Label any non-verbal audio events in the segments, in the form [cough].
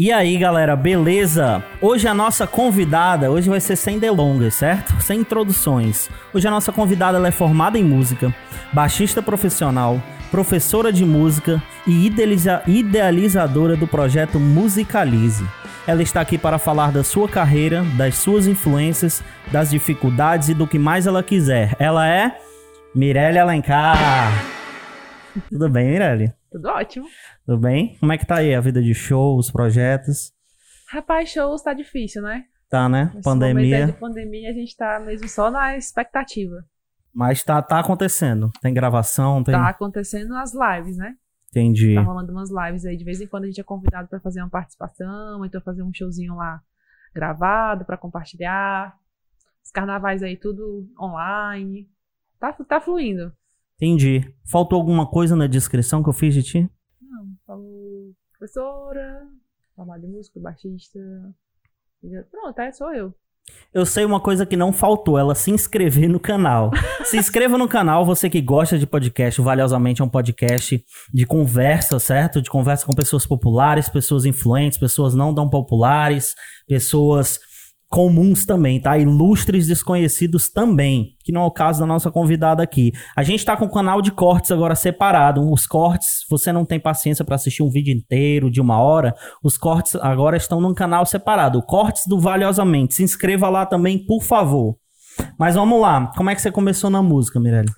E aí, galera, beleza? Hoje a nossa convidada, hoje vai ser sem delongas, certo? Sem introduções. Hoje a nossa convidada é formada em música, baixista profissional, professora de música e idealiza idealizadora do projeto Musicalize. Ela está aqui para falar da sua carreira, das suas influências, das dificuldades e do que mais ela quiser. Ela é Mirelle Alencar. Tudo bem, Mirelle? Tudo ótimo. Tudo bem? Como é que tá aí a vida de shows, projetos? Rapaz, shows tá difícil, né? Tá, né? Nesse pandemia. de pandemia, a gente tá mesmo só na expectativa. Mas tá, tá acontecendo. Tem gravação, tem. Tá acontecendo as lives, né? Entendi. Tá rolando umas lives aí. De vez em quando a gente é convidado pra fazer uma participação, então fazer um showzinho lá gravado pra compartilhar. Os carnavais aí tudo online. Tá, tá fluindo. Entendi. Faltou alguma coisa na descrição que eu fiz de ti? Não, falou professora, formada em música, baixista. Pronto, é, sou eu. Eu sei uma coisa que não faltou, ela se inscrever no canal. se inscreva no canal, você que gosta de podcast, Valiosamente é um podcast de conversa, certo? De conversa com pessoas populares, pessoas influentes, pessoas não tão populares, pessoas comuns também, tá? Ilustres desconhecidos também, que não é o caso da nossa convidada aqui. A gente tá com o canal de cortes agora separado. Os cortes, você não tem paciência para assistir um vídeo inteiro de uma hora, os cortes agora estão num canal separado. Cortes do Valiosamente. Se inscreva lá também, por favor. Mas vamos lá. Como é que você começou na música, Mirelle?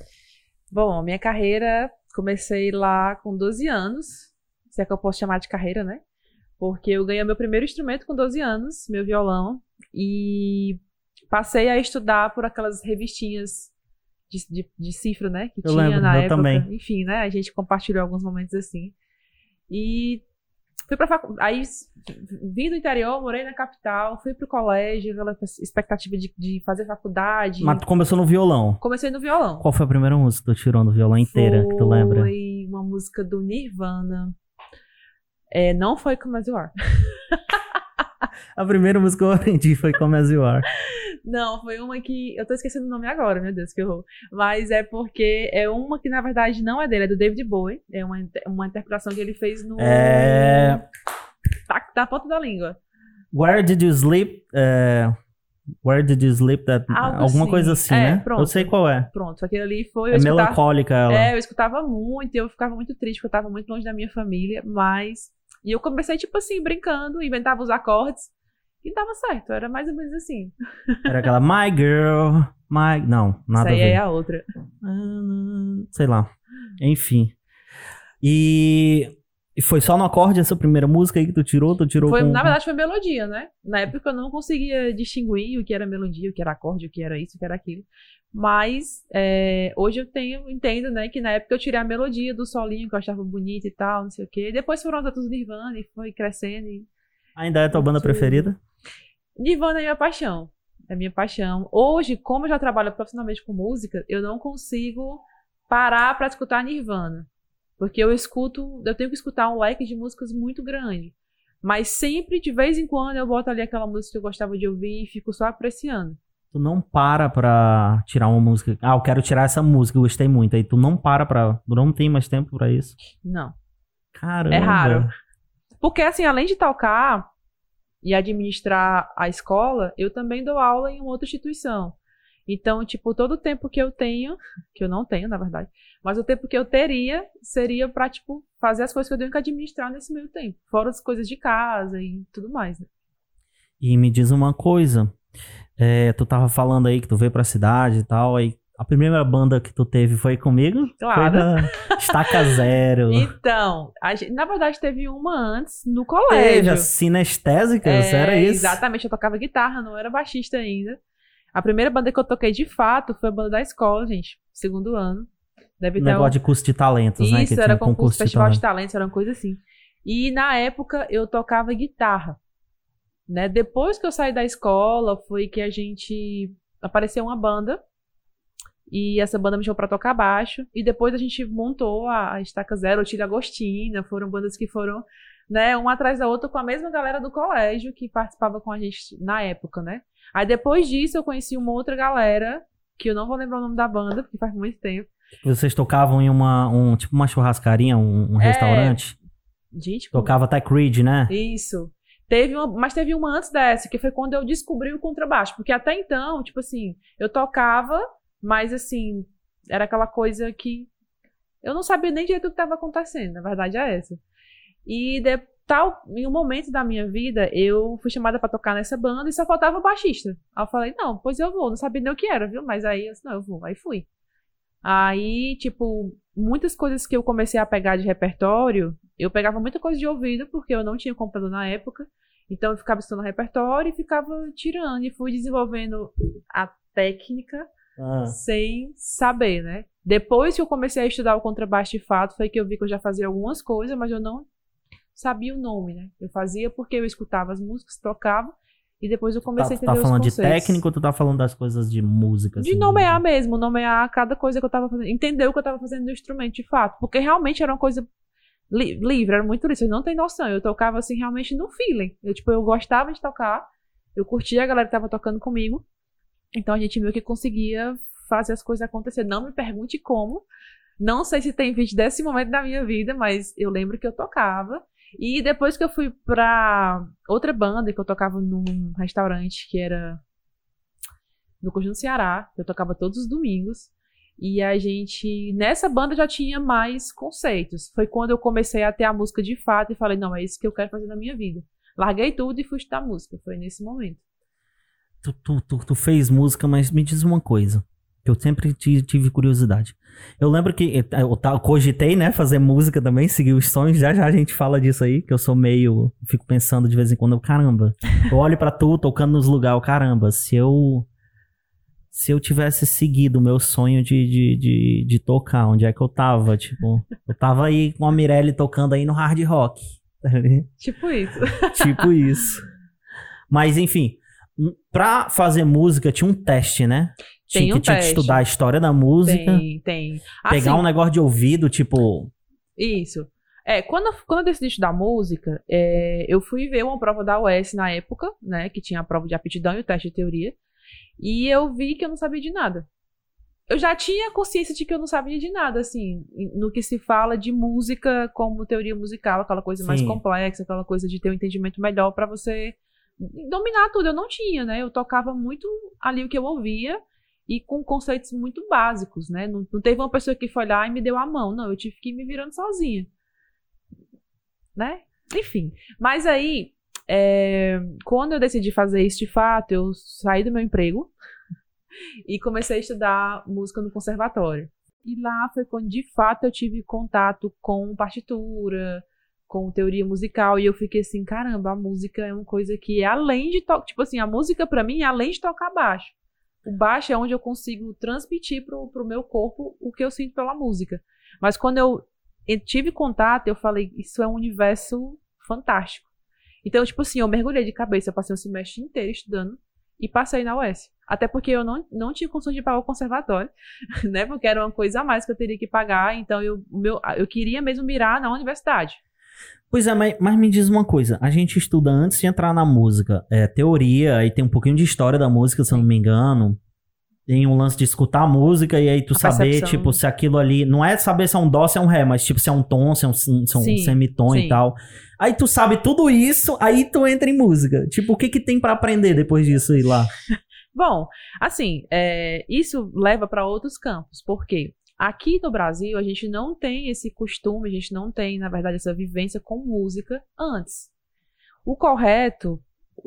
Bom, minha carreira, comecei lá com 12 anos, se é que eu posso chamar de carreira, né? Porque eu ganhei meu primeiro instrumento com 12 anos, meu violão, e passei a estudar por aquelas revistinhas de, de, de cifra, né? Que Eu tinha lembro, na eu época. também. Enfim, né? A gente compartilhou alguns momentos assim. E fui pra facu... Aí vim do interior, morei na capital, fui pro colégio, aquela expectativa de, de fazer faculdade. Mas tu começou no violão. Comecei no violão. Qual foi a primeira música que tu tirou no violão inteira, que tu lembra? Foi uma música do Nirvana. É, não foi Come As You Are. [laughs] A primeira música que eu aprendi foi Come As You Are. Não, foi uma que. Eu tô esquecendo o nome agora, meu Deus, que horror. Mas é porque é uma que na verdade não é dele, é do David Bowie. É uma, uma interpretação que ele fez no. É... Tá, tá a ponta da língua. Where Did You Sleep? É... Where Did You Sleep? That... Algo Alguma assim. coisa assim, É, né? pronto. Eu sei qual é. Pronto, aquele ali foi. É escutava, melancólica ela. é, eu escutava muito e eu ficava muito triste, porque eu tava muito longe da minha família, mas. E eu comecei, tipo assim, brincando, inventava os acordes. E dava certo, era mais ou menos assim. Era aquela My Girl, My... Não, nada Essa aí a ver. é a outra. Ah, Sei lá. Enfim. E... e foi só no acorde essa primeira música aí que tu tirou? Tu tirou Foi, com... na verdade, foi melodia, né? Na época eu não conseguia distinguir o que era melodia, o que era acorde, o que era isso, o que era aquilo. Mas é, hoje eu tenho, entendo, né, que na época eu tirei a melodia do solinho, que eu achava bonita e tal, não sei o quê. Depois foram as outras do Nirvana e foi crescendo. E... Ainda é tua banda preferida? Nirvana é minha paixão. É minha paixão. Hoje, como eu já trabalho profissionalmente com música, eu não consigo parar pra escutar Nirvana. Porque eu escuto, eu tenho que escutar um leque de músicas muito grande. Mas sempre, de vez em quando, eu boto ali aquela música que eu gostava de ouvir e fico só apreciando. Tu não para pra tirar uma música. Ah, eu quero tirar essa música, eu gostei muito. Aí tu não para pra. Tu não tem mais tempo pra isso. Não. Caramba. É raro. Porque, assim, além de tocar e administrar a escola, eu também dou aula em uma outra instituição. Então, tipo, todo o tempo que eu tenho, que eu não tenho, na verdade, mas o tempo que eu teria seria pra, tipo, fazer as coisas que eu tenho que administrar nesse meio tempo. Fora as coisas de casa e tudo mais, né? E me diz uma coisa. É, tu tava falando aí que tu veio pra cidade e tal. Aí a primeira banda que tu teve foi comigo? Claro. Foi da Estaca [laughs] Zero. Então, a gente- na verdade, teve uma antes no Teve colégio. as sinestésicas, É, era isso? Exatamente, eu tocava guitarra, não era baixista ainda. A primeira banda que eu toquei de fato foi a banda da escola, gente, segundo ano. Deve ter negócio um... de curso de talentos, né? Isso, Que era tinha um concurso, de festival de talento. talentos, era uma coisa assim. E na época eu tocava guitarra. Né? Depois que eu saí da escola, foi que a gente apareceu uma banda. E essa banda me chamou pra tocar baixo. E depois a gente montou a, a Estaca Zero, o Tira Agostina. Foram bandas que foram, né, uma atrás da outra com a mesma galera do colégio que participava com a gente na época, né? Aí depois disso eu conheci uma outra galera, que eu não vou lembrar o nome da banda, porque faz muito tempo. Vocês tocavam em uma, um, tipo uma churrascaria, um, um É, restaurante? Gente, como- Tocava até Creed, né? Isso. Teve uma, mas teve uma antes dessa, que foi quando eu descobri o contrabaixo. Porque até então, tipo assim, eu tocava, mas assim, era aquela coisa que eu não sabia nem direito o que estava acontecendo, na verdade é essa. E de, tal, em um momento da minha vida, eu fui chamada para tocar nessa banda e só faltava o baixista. Aí eu falei, não, pois eu vou, não sabia nem o que era, viu? Mas aí eu disse, não, eu vou, aí fui. Aí, tipo, muitas coisas que eu comecei a pegar de repertório, eu pegava muita coisa de ouvido, porque eu não tinha computador na época. Então eu ficava estudando repertório e ficava tirando e fui desenvolvendo a técnica ah. sem saber, né? Depois que eu comecei a estudar o contrabaixo de fato, foi que eu vi que eu já fazia algumas coisas, mas eu não sabia o nome, né? Eu fazia porque eu escutava as músicas, tocava, e depois eu comecei tá, a entender tá falando de técnico ou tu tá falando das coisas de música? Assim, de nomear de... mesmo, nomear cada coisa que eu tava fazendo, entender o que eu tava fazendo no instrumento de fato, porque realmente era uma coisa li livre, era muito isso, eu não tenho noção, eu tocava assim realmente no feeling. Eu tipo, eu gostava de tocar, eu curtia a galera que tava tocando comigo. Então a gente meio que conseguia fazer as coisas acontecer. Não me pergunte como. Não sei se tem vídeo desse momento da minha vida, mas eu lembro que eu tocava. E depois que eu fui pra outra banda, que eu tocava num restaurante que era no Conjunto Ceará, eu tocava todos os domingos. E a gente, nessa banda já tinha mais conceitos. Foi quando eu comecei a ter a música de fato e falei, não, é isso que eu quero fazer na minha vida. Larguei tudo e fui estudar música. Foi nesse momento. Tu, tu, tu, tu fez música, mas me diz uma coisa eu sempre tive curiosidade. Eu lembro que eu cogitei, né, fazer música também, seguir os sonhos, já já a gente fala disso aí, que eu sou meio, fico pensando de vez em quando, caramba, eu olho para tu tocando nos lugares, caramba, se eu se eu tivesse seguido o meu sonho de, de, de, de, tocar, onde é que eu tava, tipo, eu tava aí com a Mirelle tocando aí no hard rock. [laughs] Tipo isso. tipo isso. Mas enfim, pra fazer música tinha um teste, né? Tem tinha um que tinha que estudar a história da música. Tem, tem. Pegar um negócio de ouvido, tipo. Isso. É, quando, quando eu decidi estudar música, é, eu fui ver uma prova da UES na época, né? Que tinha a prova de aptidão e o teste de teoria. E eu vi que eu não sabia de nada. Eu já tinha consciência de que eu não sabia de nada, assim, no que se fala de música como teoria musical, aquela coisa Sim. mais complexa, aquela coisa de ter um entendimento melhor para você dominar tudo. Eu não tinha, né? Eu tocava muito ali o que eu ouvia e com conceitos muito básicos, né? Não, não, teve uma pessoa que foi lá e me deu a mão, não, eu tive que ir me virando sozinha, né? Enfim, mas aí, é, quando eu decidi fazer isso de fato, eu saí do meu emprego [laughs] e comecei a estudar música no conservatório. E lá foi quando de fato eu tive contato com partitura, com teoria musical e eu fiquei assim, caramba, a música é uma coisa que é além de tocar, tipo assim, a música para mim é além de tocar baixo o baixo é onde eu consigo transmitir pro, pro meu corpo o que eu sinto pela música. Mas quando eu tive contato, eu falei, isso é um universo fantástico. Então, tipo assim, eu mergulhei de cabeça, passei um semestre inteiro estudando e passei na UES. Até porque eu não, não tinha condições de pagar o conservatório, [laughs] né? Porque era uma coisa a mais que eu teria que pagar. Então, eu, meu, eu queria mesmo mirar na universidade. Pois é, mas, mas, me diz uma coisa. A gente estuda antes de entrar na música. É, teoria, e tem um pouquinho de história da música, se eu não me engano. Tem um lance de escutar a música e aí tu a saber, percepção. tipo, se aquilo ali. Não é saber se é um dó, se é um ré, mas tipo, se é um tom, se é um, se é um semitom sim. e tal. Aí tu sabe tudo isso, aí tu entra em música. Tipo, o que que tem para aprender depois disso aí lá? [laughs] Bom, assim, é, isso leva para outros campos. Por quê? Aqui no Brasil, a gente não tem esse costume, a gente não tem, na verdade, essa vivência com música antes. O correto,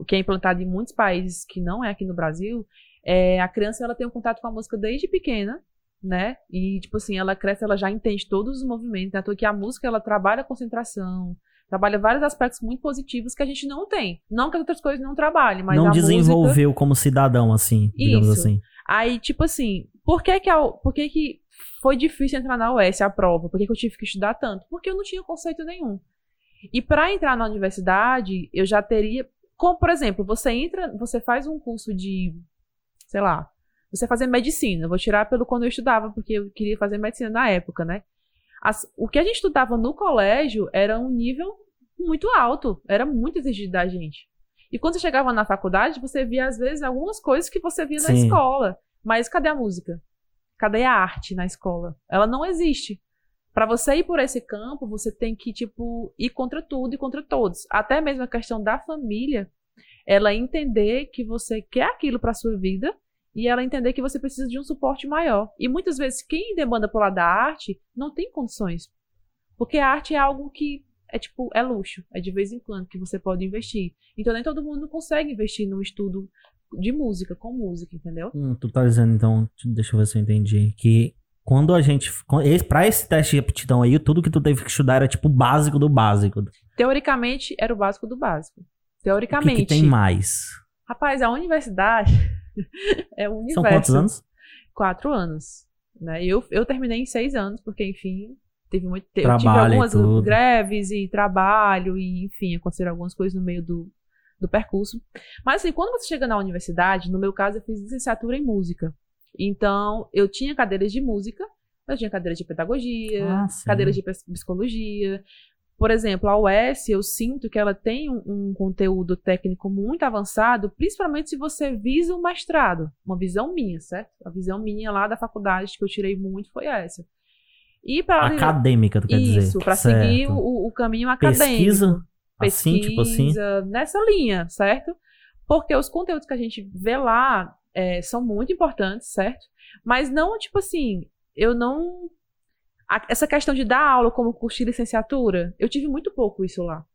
que é implantado em muitos países que não é aqui no Brasil, é a criança ela tem um contato com a música desde pequena, né? E tipo assim, ela cresce, ela já entende todos os movimentos, né? que a música ela trabalha a concentração, trabalha vários aspectos muito positivos que a gente não tem. Não que as outras coisas não trabalhem, mas não desenvolveu música... como cidadão assim, digamos Isso. assim. Aí, tipo assim, por que que, a, por que que foi difícil entrar na UES, a prova. Por que, eu tive que estudar tanto? Porque eu não tinha conceito nenhum. E para entrar na universidade, eu já teria. Como, por exemplo, você entra, você faz um curso de. Sei lá. Você fazer medicina. Vou tirar pelo quando eu estudava, porque eu queria fazer medicina na época, né? As, o que a gente estudava no colégio era um nível muito alto. Era muito exigido da gente. E quando você chegava na faculdade, você via, às vezes, algumas coisas que você via Sim. na escola. Mas cadê a música? Cadê a arte na escola? Ela não existe. Para você ir por esse campo, você tem que, tipo, ir contra tudo e contra todos. Até mesmo a questão da família, ela entender que você quer aquilo para sua vida e ela entender que você precisa de um suporte maior. E muitas vezes quem demanda por lá da arte não tem condições. Porque a arte é algo que é tipo, é luxo, é de vez em quando que você pode investir. Então nem todo mundo consegue investir no estudo de música, com música, entendeu? Hum, tu tá dizendo então, deixa eu ver se eu entendi, que quando a gente. Pra esse teste de aptidão aí, tudo que tu teve que estudar era tipo o básico do básico. Teoricamente, era o básico do básico. Teoricamente. O que, que tem mais? Rapaz, a universidade [laughs] é o universo. São quantos anos? Quatro anos. Né? Eu, eu terminei em seis anos, porque, enfim, teve muito tempo. Trabalho eu tive algumas greves e trabalho, e, enfim, aconteceram algumas coisas no meio do, do percurso. Mas, assim, quando você chega na universidade, no meu caso, eu fiz licenciatura em música. Então, eu tinha cadeiras de música, eu tinha cadeiras de pedagogia, ah, cadeiras de psicologia. Por exemplo, a UES, eu sinto que ela tem um, um, conteúdo técnico muito avançado, principalmente se você visa o mestrado. Uma visão minha, certo? A visão minha lá da faculdade que eu tirei muito foi essa. E para acadêmica, tu quer Isso, dizer? Isso, para seguir o, o, caminho acadêmico. Pesquisa, pesquisa, assim, tipo assim? nessa linha, certo? Porque os conteúdos que a gente vê lá é, são muito importantes, certo? Mas não, tipo assim, eu não. A, essa questão de dar aula como curso de licenciatura, eu tive muito pouco isso lá.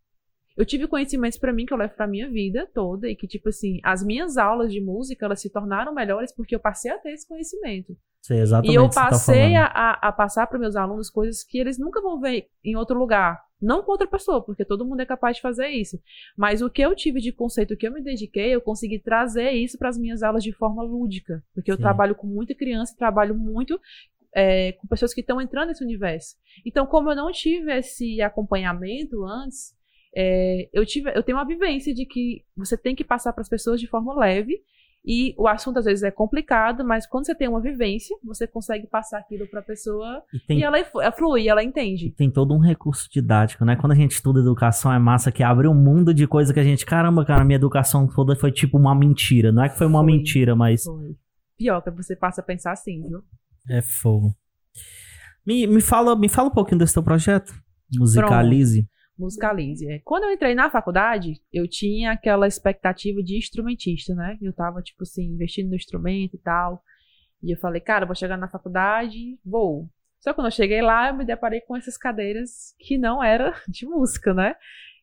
Eu tive conhecimentos para mim que eu levo para minha vida toda e que tipo assim, as minhas aulas de música, elas se tornaram melhores porque eu passei a ter esse conhecimento. Sei exatamente e eu tá passei tá a, a, passar para meus alunos coisas que eles nunca vão ver em outro lugar. Não com outra pessoa, porque todo mundo é capaz de fazer isso. Mas o que eu tive de conceito, o que eu me dediquei, eu consegui trazer isso para as minhas aulas de forma lúdica. Porque eu Sim. trabalho com muita criança, trabalho muito é, com pessoas que estão entrando nesse universo. Então, como eu não tive esse acompanhamento antes, é, eu, tive, eu tenho uma vivência de que você tem que passar para as pessoas de forma leve e o assunto às vezes é complicado, mas quando você tem uma vivência, você consegue passar aquilo para a pessoa e, tem, e ela, flui, ela entende. Tem todo um recurso didático, né? Quando a gente estuda educação, é massa que abre um mundo de coisa que a gente, caramba, cara, minha educação toda foi tipo uma mentira. Não é que foi uma foi, mentira, mas. Foi. Pior que você passa a pensar assim, viu? É fogo. Me, me, fala, me fala um pouquinho desse teu projeto. Musicalize. Pronto musicalize. É, quando eu entrei na faculdade, eu tinha aquela expectativa de instrumentista, né? Eu tava, tipo assim, investindo no instrumento e tal. E eu falei, cara, vou chegar na faculdade, vou. Só que quando eu cheguei lá, eu me deparei com essas cadeiras que não era [laughs] de música, né?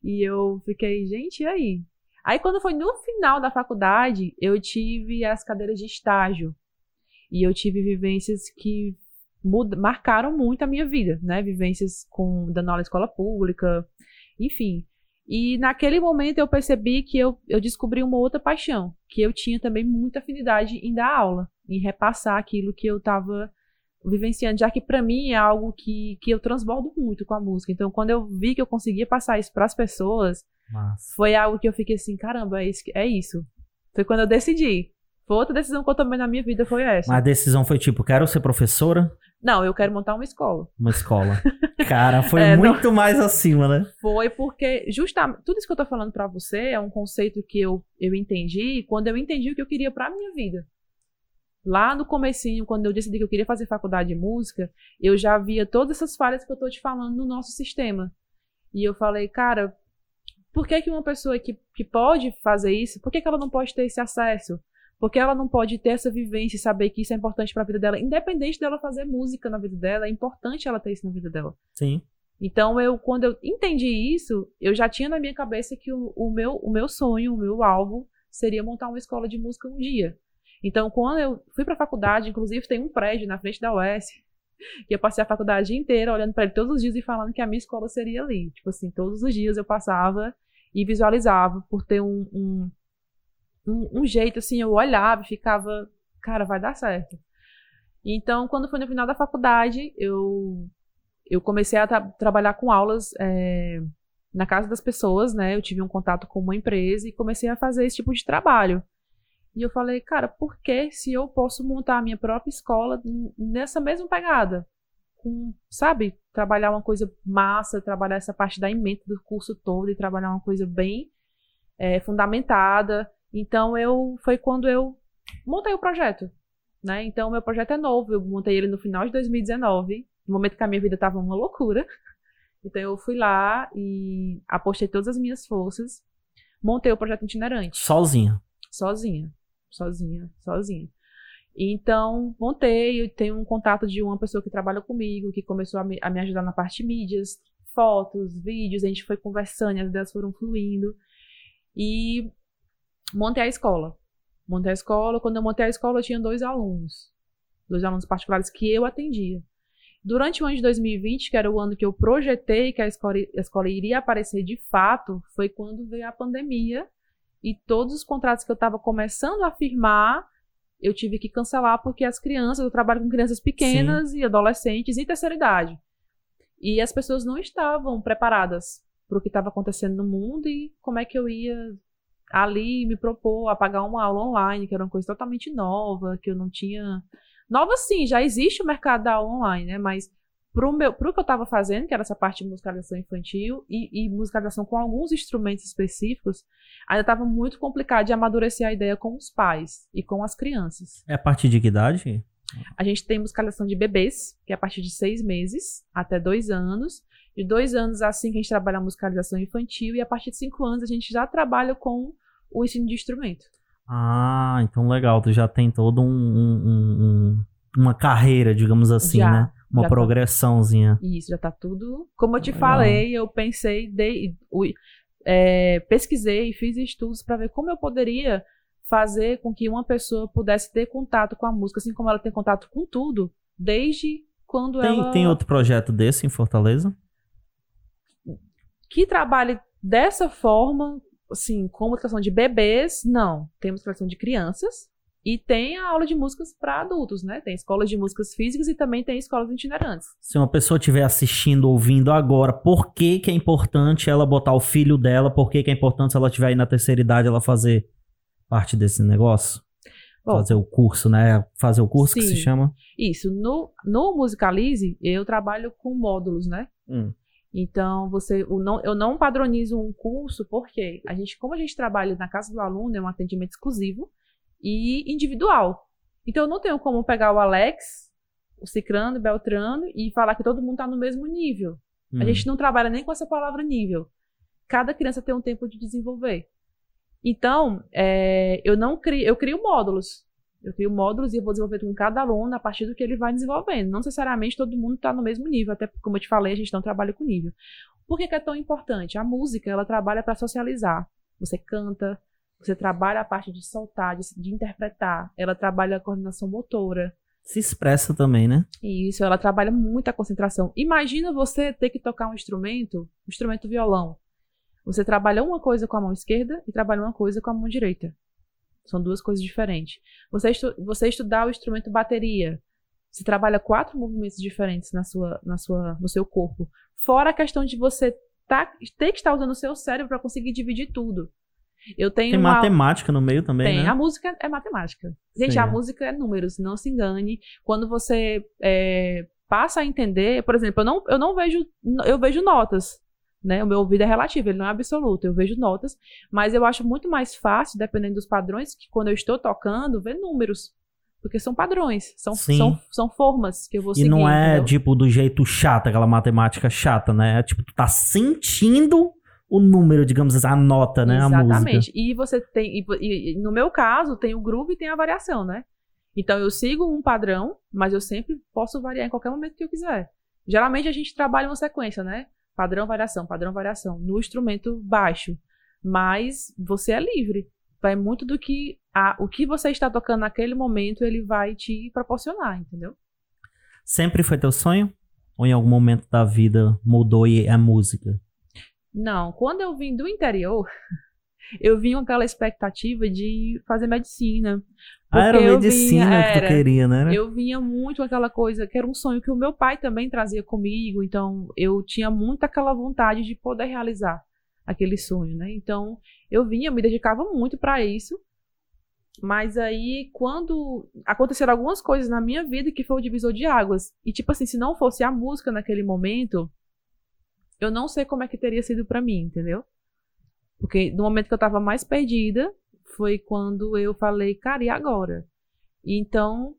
E eu fiquei, gente, e aí? Aí quando foi no final da faculdade, eu tive as cadeiras de estágio. E eu tive vivências que marcaram muito a minha vida, né? Vivências com dando aula em escola pública, enfim. E naquele momento eu percebi que eu, eu descobri uma outra paixão, que eu tinha também muita afinidade em dar aula, em repassar aquilo que eu estava vivenciando, já que para mim é algo que, que eu transbordo muito com a música. Então, quando eu vi que eu conseguia passar isso para as pessoas, foi algo que eu fiquei assim, caramba, é isso, é isso. Foi quando eu decidi. Foi outra decisão que eu tomei na minha vida, foi essa. Mas a decisão foi tipo, quero ser professora? Não, eu quero montar uma escola. Uma escola. [laughs] Cara, foi é, muito não... mais acima, né? Foi porque, justamente, tudo isso que eu tô falando para você é um conceito que eu, eu entendi quando eu entendi o que eu queria pra minha vida. Lá no comecinho, quando eu decidi que eu queria fazer faculdade de música, eu já via todas essas falhas que eu tô te falando no nosso sistema. E eu falei, cara, por que, que uma pessoa que, que pode fazer isso, por que, que ela não pode ter esse acesso? Porque ela não pode ter essa vivência e saber que isso é importante para a vida dela, independente dela fazer música na vida dela, é importante ela ter isso na vida dela. Sim. Então, eu, quando eu entendi isso, eu já tinha na minha cabeça que o, o, meu, o meu sonho, o meu alvo, seria montar uma escola de música um dia. Então, quando eu fui para a faculdade, inclusive tem um prédio na frente da UES, que eu passei a faculdade inteira olhando para ele todos os dias e falando que a minha escola seria ali. Tipo assim, todos os dias eu passava e visualizava por ter um, um um, um jeito assim, eu olhava e ficava, cara, vai dar certo. Então, quando foi no final da faculdade, eu, eu comecei a tra trabalhar com aulas é, na casa das pessoas, né? Eu tive um contato com uma empresa e comecei a fazer esse tipo de trabalho. E eu falei, cara, por que se eu posso montar a minha própria escola nessa mesma pegada? Com, sabe, trabalhar uma coisa massa, trabalhar essa parte da emenda do curso todo e trabalhar uma coisa bem é, fundamentada. Então eu foi quando eu montei o projeto, né? Então meu projeto é novo, eu montei ele no final de 2019. no momento que a minha vida tava uma loucura. Então eu fui lá e apostei todas as minhas forças, montei o projeto itinerante. Sozinha. Sozinha. Sozinha, sozinha. Então, montei, eu tenho um contato de uma pessoa que trabalha comigo, que começou a me, a me ajudar na parte de mídias, fotos, vídeos, a gente foi conversando, as ideias foram fluindo. E montei a escola. Montei a escola, quando eu montei a escola eu tinha dois alunos. Dois alunos particulares que eu atendia. Durante o ano de 2020, que era o ano que eu projetei que a escola, a escola iria aparecer de fato, foi quando veio a pandemia e todos os contratos que eu estava começando a firmar, eu tive que cancelar porque as crianças, eu trabalho com crianças pequenas Sim. e adolescentes e terceira idade. E as pessoas não estavam preparadas para o que estava acontecendo no mundo e como é que eu ia ali me propor a pagar uma aula online, que era uma coisa totalmente nova, que eu não tinha Nova sim, já existe o mercado da aula online, né? Mas pro, meu, pro que eu estava fazendo, que era essa parte de musicalização infantil e, e musicalização com alguns instrumentos específicos, ainda estava muito complicado de amadurecer a ideia com os pais e com as crianças. É a partir de que idade? A gente tem musicalização de bebês, que é a partir de seis meses até dois anos. De dois anos assim que a gente trabalha a musicalização infantil, e a partir de cinco anos a gente já trabalha com o ensino de instrumento. Ah, então legal. Tu já tem todo um, um, um uma carreira, digamos assim, já, né? Uma tá progressãozinha. Tá, isso, já tá tudo. Como eu te legal. falei, eu pensei, de, é, pesquisei, fiz estudos para ver como eu poderia fazer com que uma pessoa pudesse ter contato com a música, assim como ela tem contato com tudo, desde quando tem, ela. Tem outro projeto desse em Fortaleza? Que trabalhe dessa forma, assim, com educação de bebês, não. Temos educação de crianças e tem a aula de músicas para adultos, né? Tem escolas de músicas físicas e também tem escolas itinerantes. Se uma pessoa estiver assistindo, ouvindo agora, por que, que é importante ela botar o filho dela? Por que, que é importante se ela estiver aí na terceira idade ela fazer parte desse negócio? Bom, fazer o curso, né? Fazer o curso sim, que se chama? Isso. No, no Musicalize, eu trabalho com módulos, né? Hum. Então, você, o não, eu não padronizo um curso porque a gente, como a gente trabalha na casa do aluno, é um atendimento exclusivo e individual. Então, eu não tenho como pegar o Alex, o Cicrano, o Beltrano e falar que todo mundo está no mesmo nível. Hum. A gente não trabalha nem com essa palavra nível. Cada criança tem um tempo de desenvolver. Então, é, eu não crio, eu crio módulos. Eu crio módulos e eu vou desenvolver com cada aluno a partir do que ele vai desenvolvendo. Não necessariamente todo mundo está no mesmo nível, até como eu te falei, a gente não trabalha com nível. Por que, que é tão importante? A música, ela trabalha para socializar. Você canta, você trabalha a parte de soltar, de, de interpretar. Ela trabalha a coordenação motora. Se expressa também, né? Isso, ela trabalha muito a concentração. Imagina você ter que tocar um instrumento, um instrumento violão. Você trabalha uma coisa com a mão esquerda e trabalha uma coisa com a mão direita. São duas coisas diferentes. Você, estu você estudar o instrumento bateria, você trabalha quatro movimentos diferentes na sua, na sua, no seu corpo. Fora a questão de você tá, ter que estar usando o seu cérebro para conseguir dividir tudo. Eu tenho Tem uma... matemática no meio também, Tem. Né? A música é matemática. Gente, Sim, a música é números, não se engane. Quando você é, passa a entender, por exemplo, eu não, eu não vejo, eu vejo notas né? O meu ouvido é relativo, ele não é absoluto. Eu vejo notas, mas eu acho muito mais fácil, dependendo dos padrões, que quando eu estou tocando, ver números. Porque são padrões, são, são, são formas que eu vou e seguir. E não é, entendeu? tipo, do jeito chato, aquela matemática chata, né? É tipo, tu tá sentindo o número, digamos assim, a nota, né? Exatamente. A música. E você tem, e, e, no meu caso, tem o groove e tem a variação, né? Então eu sigo um padrão, mas eu sempre posso variar em qualquer momento que eu quiser. Geralmente a gente trabalha uma sequência, né? Padrão, variação, padrão, variação. No instrumento baixo. Mas você é livre. Vai muito do que a, o que você está tocando naquele momento, ele vai te proporcionar, entendeu? Sempre foi teu sonho? Ou em algum momento da vida mudou e é música? Não, quando eu vim do interior, eu vim com aquela expectativa de fazer medicina. Ah, era medicina vinha, que tu queria, né? Eu vinha muito com aquela coisa, que era um sonho que o meu pai também trazia comigo, então eu tinha muito aquela vontade de poder realizar aquele sonho, né? Então eu vinha, eu me dedicava muito para isso. Mas aí, quando aconteceram algumas coisas na minha vida que foi o divisor de águas. E, tipo assim, se não fosse a música naquele momento, eu não sei como é que teria sido para mim, entendeu? Porque no momento que eu tava mais perdida, foi quando eu falei, cara, e agora? Então,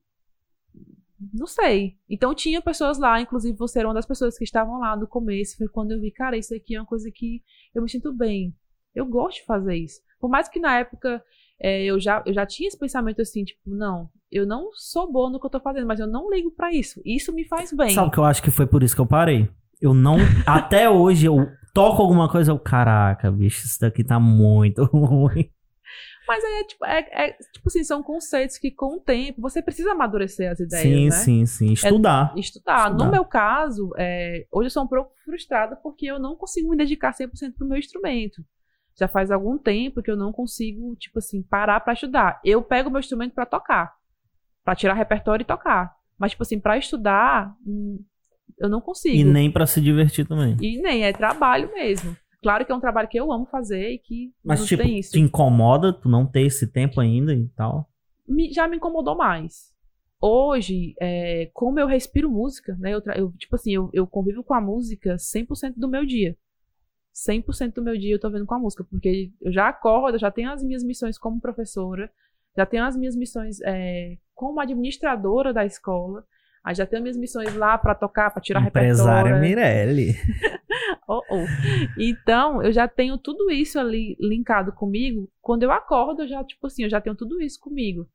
não sei. Então tinha pessoas lá, inclusive você era uma das pessoas que estavam lá no começo. Foi quando eu vi, cara, isso aqui é uma coisa que eu me sinto bem. Eu gosto de fazer isso. Por mais que na época é, eu, já, eu já tinha esse pensamento assim, tipo, não, eu não sou boa no que eu tô fazendo, mas eu não ligo para isso. Isso me faz bem. Sabe que eu acho que foi por isso que eu parei? Eu não. [laughs] até hoje eu toco alguma coisa, eu, caraca, bicho, isso daqui tá muito [laughs] ruim. Mas é tipo, é, é, tipo assim, são conceitos que com o tempo você precisa amadurecer as ideias. Sim, né? sim, sim. Estudar. É, estudar. estudar. No meu caso, é, hoje eu sou um pouco frustrada porque eu não consigo me dedicar 100% pro meu instrumento. Já faz algum tempo que eu não consigo, tipo assim, parar para estudar. Eu pego meu instrumento para tocar, para tirar repertório e tocar. Mas, tipo assim, para estudar, hum, eu não consigo. E nem para se divertir também. E nem, é trabalho mesmo. Claro que é um trabalho que eu amo fazer e que Mas, não tipo, tem isso. te incomoda tu não ter esse tempo ainda e tal? Me, já me incomodou mais. Hoje, é, como eu respiro música, né? Eu, eu tipo assim, eu, eu, convivo com a música 100% do meu dia. 100% do meu dia eu tô vendo com a música, porque eu já acordo, já tenho as minhas missões como professora, já tenho as minhas missões é, como administradora da escola, Aí já tenho minhas missões lá para tocar, para tirar Empresária repertório. Mirelle. [laughs] oh, oh. Então, eu já tenho tudo isso ali linkado comigo. Quando eu acordo, eu já, tipo assim, eu já tenho tudo isso comigo.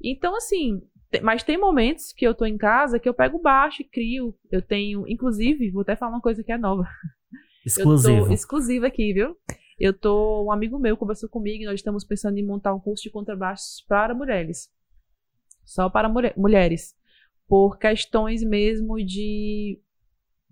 Então, assim, mas tem momentos que eu tô em casa que eu pego baixo e crio. Eu tenho, inclusive, vou até falar uma coisa que é nova. [laughs] Exclusivo. exclusiva aqui, viu? Eu tô, um amigo meu conversou comigo e nós estamos pensando em montar um curso de contrabaixo para mulheres. Só para mulheres por questões mesmo de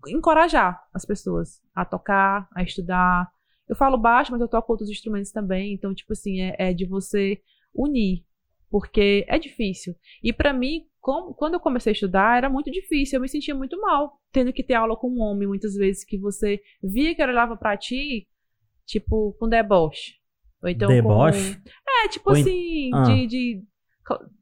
encorajar as pessoas a tocar, a estudar. Eu falo baixo, mas eu toco outros instrumentos também, então, tipo assim, é, é de você unir, porque é difícil. E para mim, com, quando eu comecei a estudar, era muito difícil, eu me sentia muito mal, tendo que ter aula com um homem, muitas vezes, que você via que ele olhava para ti, tipo, com deboche. Ou então deboche? Com... É, tipo Ou assim, ah. de, de.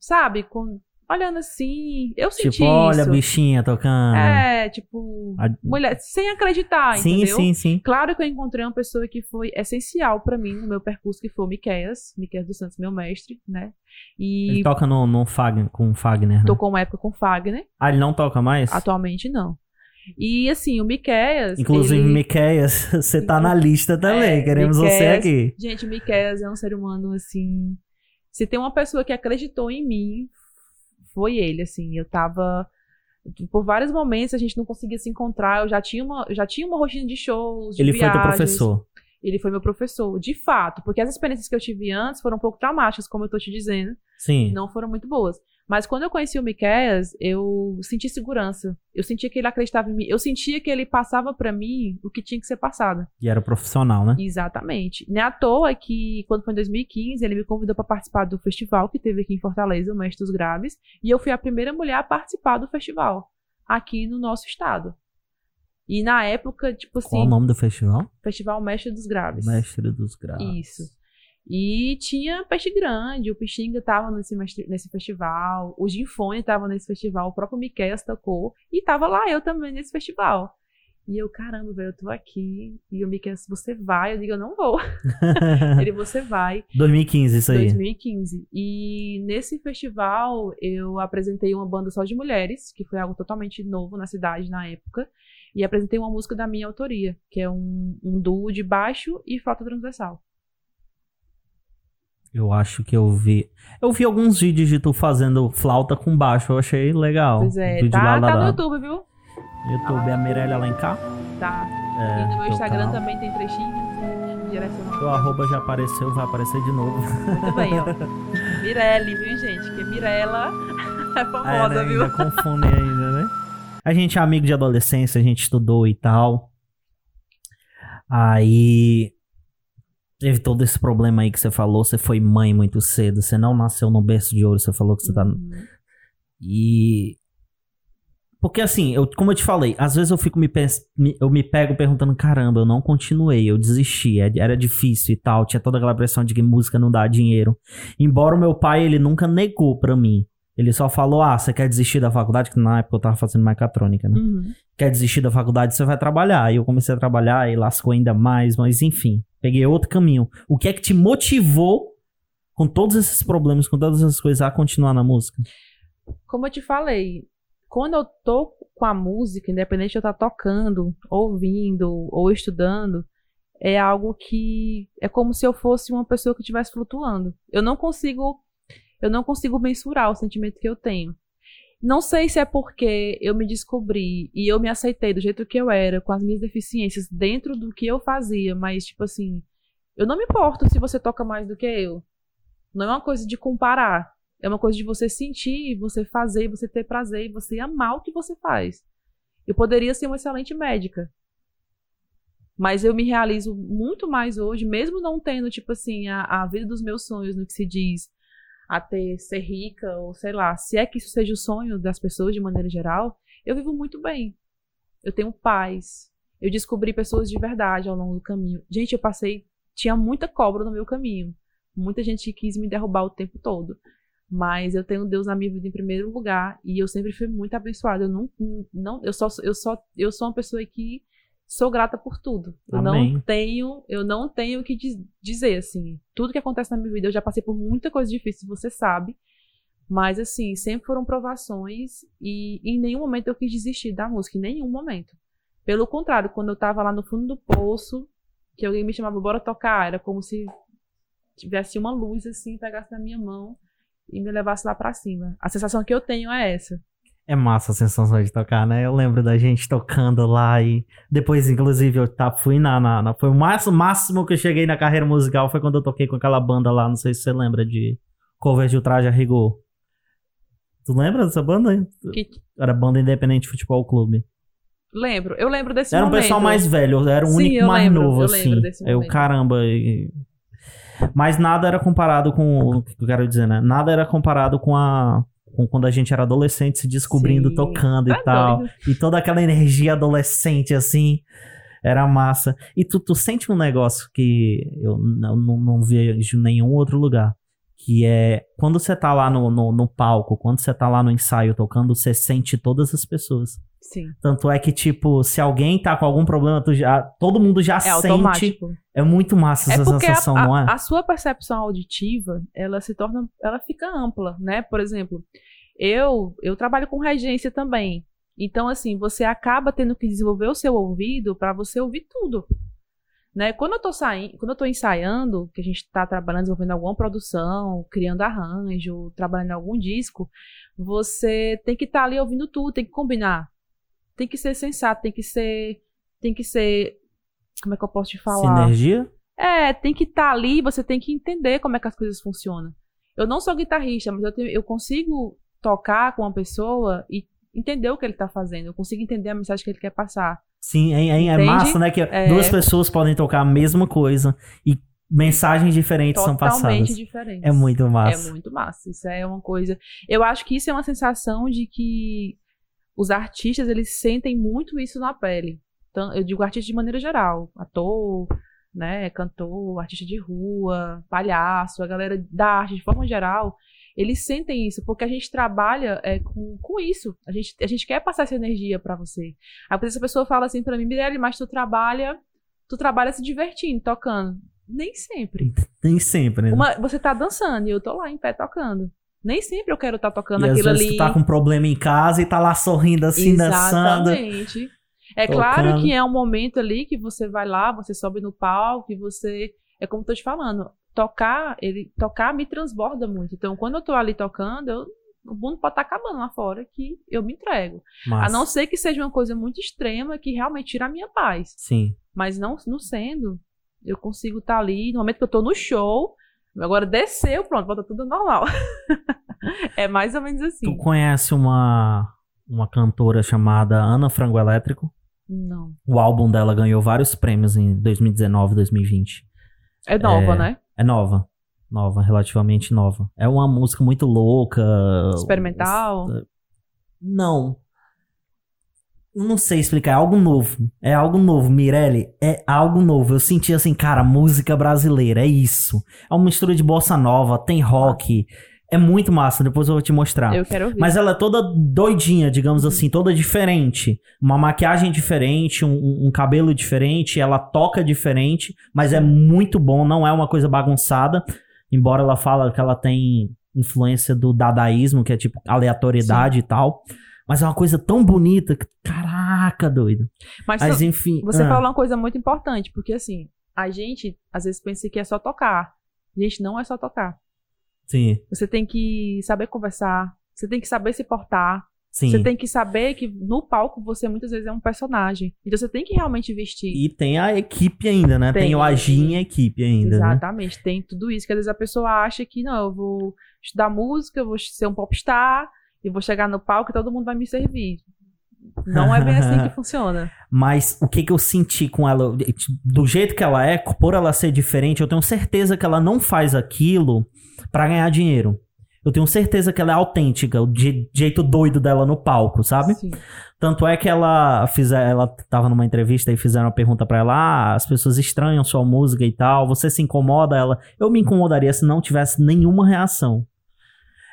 Sabe? Com olhando assim. Eu tipo, senti olha isso. a bichinha tocando. É, tipo, a... mulher, sem acreditar, sim, entendeu? Sim, sim, Claro que eu encontrei uma pessoa que foi essencial para mim no meu percurso, que foi o Miqueias, Miqueias dos Santos, meu mestre, né? E... Ele toca no, no Fagner, com Fagner, né? Tocou uma época com Fagner. Ah, ele não toca mais? Atualmente, não. E assim, o Miqueias. Inclusive, ele... Miqueias, [laughs] você tá na lista também. É, Queremos Miqueias... você aqui. Gente, o Miqueias é um ser humano assim. Se tem uma pessoa que acreditou em mim, foi ele, assim. Eu tava. Por vários momentos a gente não conseguia se encontrar. Eu já tinha uma, já tinha uma rotina de shows. De ele viagens. foi teu professor. Ele foi meu professor, de fato, porque as experiências que eu tive antes foram um pouco traumáticas, como eu tô te dizendo. Sim. Não foram muito boas. Mas quando eu conheci o Miqueias, eu senti segurança. Eu sentia que ele acreditava em mim. Eu sentia que ele passava para mim o que tinha que ser passado. E era profissional, né? Exatamente. Não é à toa que, quando foi em 2015, ele me convidou para participar do festival que teve aqui em Fortaleza, o Mestre dos Graves. E eu fui a primeira mulher a participar do festival, aqui no nosso estado. E na época, tipo assim. Qual o nome do festival? Festival Mestre dos Graves. Mestre dos Graves. Isso. E tinha peixe grande, o Pixinga tava nesse, nesse festival, o Ginfone tava nesse festival, o próprio Miquel tocou, e tava lá eu também nesse festival. E eu, caramba, velho, eu tô aqui. E o Miquel, você vai? Eu digo, eu não vou. [laughs] Ele, você vai. 2015, isso aí. 2015. E nesse festival eu apresentei uma banda só de mulheres, que foi algo totalmente novo na cidade na época. E apresentei uma música da minha autoria, que é um, um duo de baixo e flauta transversal. Eu acho que eu vi. Eu vi alguns vídeos de tu fazendo flauta com baixo, eu achei legal. Pois é, tá, lá, tá no YouTube, viu? YouTube, ah, a Mirelle Alencar? Tá. É, e no meu Instagram canal. também tem trechinhos direcionando. O arroba já apareceu, vai aparecer de novo. Muito bem, ó. [laughs] Mirelle, viu, gente? Que Mirella [laughs] é famosa, é, né? viu? Ainda confunde ainda, né? A gente é amigo de adolescência, a gente estudou e tal. Aí teve todo esse problema aí que você falou, você foi mãe muito cedo, você não nasceu no berço de ouro, você falou que você tá. Uhum. E. Porque assim, eu, como eu te falei, às vezes eu fico me, eu me pego perguntando, caramba, eu não continuei, eu desisti, é, era difícil e tal, tinha toda aquela pressão de que música não dá dinheiro. Embora o meu pai, ele nunca negou pra mim. Ele só falou, ah, você quer desistir da faculdade? Que na época eu tava fazendo mecatrônica, né? Uhum. Quer desistir da faculdade, você vai trabalhar. Aí eu comecei a trabalhar e lascou ainda mais, mas enfim. Peguei outro caminho. O que é que te motivou, com todos esses problemas, com todas essas coisas, a continuar na música? Como eu te falei, quando eu tô com a música, independente de eu estar tocando, ouvindo ou estudando, é algo que é como se eu fosse uma pessoa que estivesse flutuando. Eu não consigo eu não consigo mensurar o sentimento que eu tenho. Não sei se é porque eu me descobri e eu me aceitei do jeito que eu era, com as minhas deficiências, dentro do que eu fazia, mas, tipo assim, eu não me importo se você toca mais do que eu. Não é uma coisa de comparar. É uma coisa de você sentir, você fazer, você ter prazer, você amar o que você faz. Eu poderia ser uma excelente médica. Mas eu me realizo muito mais hoje, mesmo não tendo, tipo assim, a, a vida dos meus sonhos no que se diz a ter, ser rica, ou sei lá, se é que isso seja o sonho das pessoas de maneira geral, eu vivo muito bem. Eu tenho paz. Eu descobri pessoas de verdade ao longo do caminho. Gente, eu passei. Tinha muita cobra no meu caminho. Muita gente quis me derrubar o tempo todo. Mas eu tenho Deus na minha vida em primeiro lugar. E eu sempre fui muito abençoada. Eu não. não eu, só, eu, só, eu sou uma pessoa que sou grata por tudo. Eu Amém. não tenho, eu não tenho o que dizer assim. Tudo que acontece na minha vida, eu já passei por muita coisa difícil, você sabe. Mas assim, sempre foram provações e em nenhum momento eu quis desistir da música, em nenhum momento. Pelo contrário, quando eu tava lá no fundo do poço, que alguém me chamava bora tocar, era como se tivesse uma luz assim, pegasse na minha mão e me levasse lá para cima. A sensação que eu tenho é essa. É massa a sensação de tocar, né? Eu lembro da gente tocando lá e depois, inclusive, eu tá, fui na, na, na, Foi o máximo, máximo que eu cheguei na carreira musical foi quando eu toquei com aquela banda lá, não sei se você lembra de cover de Ultraje a Rigor. Tu lembra dessa banda? Que... Era Banda Independente Futebol Clube. Lembro, eu lembro desse era momento. Era um pessoal mais velho, era o Sim, único mais lembro, novo, eu assim. Eu, caramba. E... Mas nada era comparado com. O que eu quero dizer, né? Nada era comparado com a com quando a gente era adolescente, se descobrindo, Sim, tocando tá e tal. Doido. E toda aquela energia adolescente, assim, era massa. E tu, tu sente um negócio que eu não, não, não vejo em nenhum outro lugar. Que é quando você tá lá no, no, no palco, quando você tá lá no ensaio tocando, você sente todas as pessoas. Sim. Tanto é que, tipo, se alguém tá com algum problema, tu já, todo mundo já é sente. Automático. É muito massa essa é sensação, a, não é? A sua percepção auditiva, ela se torna, ela fica ampla, né? Por exemplo, eu, eu trabalho com regência também. Então, assim, você acaba tendo que desenvolver o seu ouvido para você ouvir tudo. Né? Quando eu tô saindo, quando eu tô ensaiando, que a gente está trabalhando, desenvolvendo alguma produção, criando arranjo, trabalhando em algum disco, você tem que estar tá ali ouvindo tudo, tem que combinar tem que ser sensato, tem que ser. Tem que ser. Como é que eu posso te falar? Sinergia? É, tem que estar tá ali, você tem que entender como é que as coisas funcionam. Eu não sou guitarrista, mas eu, tenho, eu consigo tocar com uma pessoa e entender o que ele está fazendo. Eu consigo entender a mensagem que ele quer passar. Sim, é, é, é massa, né? Que é... duas pessoas podem tocar a mesma coisa e mensagens diferentes Totalmente são passadas. Totalmente diferentes. É muito massa. É muito massa. Isso é uma coisa. Eu acho que isso é uma sensação de que os artistas, eles sentem muito isso na pele. Então, eu digo artista de maneira geral, ator, né, cantor, artista de rua, palhaço, a galera da arte de forma geral, eles sentem isso, porque a gente trabalha é, com, com isso. A gente, a gente quer passar essa energia para você. Aí essa pessoa fala assim para mim, Mirelle, mas tu trabalha, tu trabalha se divertindo, tocando. Nem sempre. Nem sempre, né? Uma, você tá dançando e eu tô lá em pé tocando. Nem sempre eu quero estar tá tocando e aquilo às vezes ali. Tu tá com um problema em casa e tá lá sorrindo assim, Exatamente. dançando. Exatamente. É tocando. claro que é um momento ali que você vai lá, você sobe no palco e você. É como eu tô te falando, tocar, ele tocar me transborda muito. Então, quando eu tô ali tocando, eu, o mundo pode estar tá acabando lá fora que eu me entrego. Mas... A não ser que seja uma coisa muito extrema que realmente tira a minha paz. Sim. Mas não, não sendo, eu consigo estar tá ali, no momento que eu tô no show, Agora desceu, pronto, volta tudo normal. [laughs] é mais ou menos assim. Tu conhece uma, uma cantora chamada Ana Frango Elétrico? Não. O álbum dela ganhou vários prêmios em 2019, 2020. É nova, é, né? É nova. Nova, relativamente nova. É uma música muito louca. Experimental? Não não sei explicar, é algo novo. É algo novo, Mirelle. É algo novo. Eu senti assim, cara, música brasileira, é isso. É uma mistura de bossa nova, tem rock. É muito massa, depois eu vou te mostrar. Eu quero ouvir. Mas ela é toda doidinha, digamos uhum. assim, toda diferente. Uma maquiagem diferente, um, um, cabelo diferente, ela toca diferente, mas é muito bom, não é uma coisa bagunçada. Embora ela fala que ela tem influência do dadaísmo, que é tipo aleatoriedade Sim. e tal. Mas é uma coisa tão bonita que, caraca, doido. Mas, Mas enfim. você ah, falou uma coisa muito importante, porque assim, a gente às vezes pensa que é só tocar. Gente, não é só tocar. Sim, Você tem que saber conversar, você tem que saber se portar, sim. você tem que saber que no palco você muitas vezes é um personagem. Então você tem que realmente vestir. E tem a equipe ainda, né? Tem, Tem. o agir em equipe ainda, né? Exatamente, tem tudo isso. Que às vezes a pessoa acha que não, eu vou estudar música, eu vou ser um popstar, e vou chegar no palco e todo mundo vai me servir. Não é bem assim que [laughs] funciona. Mas o que que eu senti com ela, do jeito que ela é, por ela ser diferente, eu tenho certeza que ela não faz aquilo pra ganhar dinheiro. Eu tenho certeza que ela é autêntica, o je- jeito doido dela no palco, sabe? Sim. Tanto é que ela fiz, ela tava numa entrevista e fizeram uma pergunta pra ela: "Ah, as pessoas estranham sua música e tal, você se incomoda?" Ela: "Eu me incomodaria se não tivesse nenhuma reação."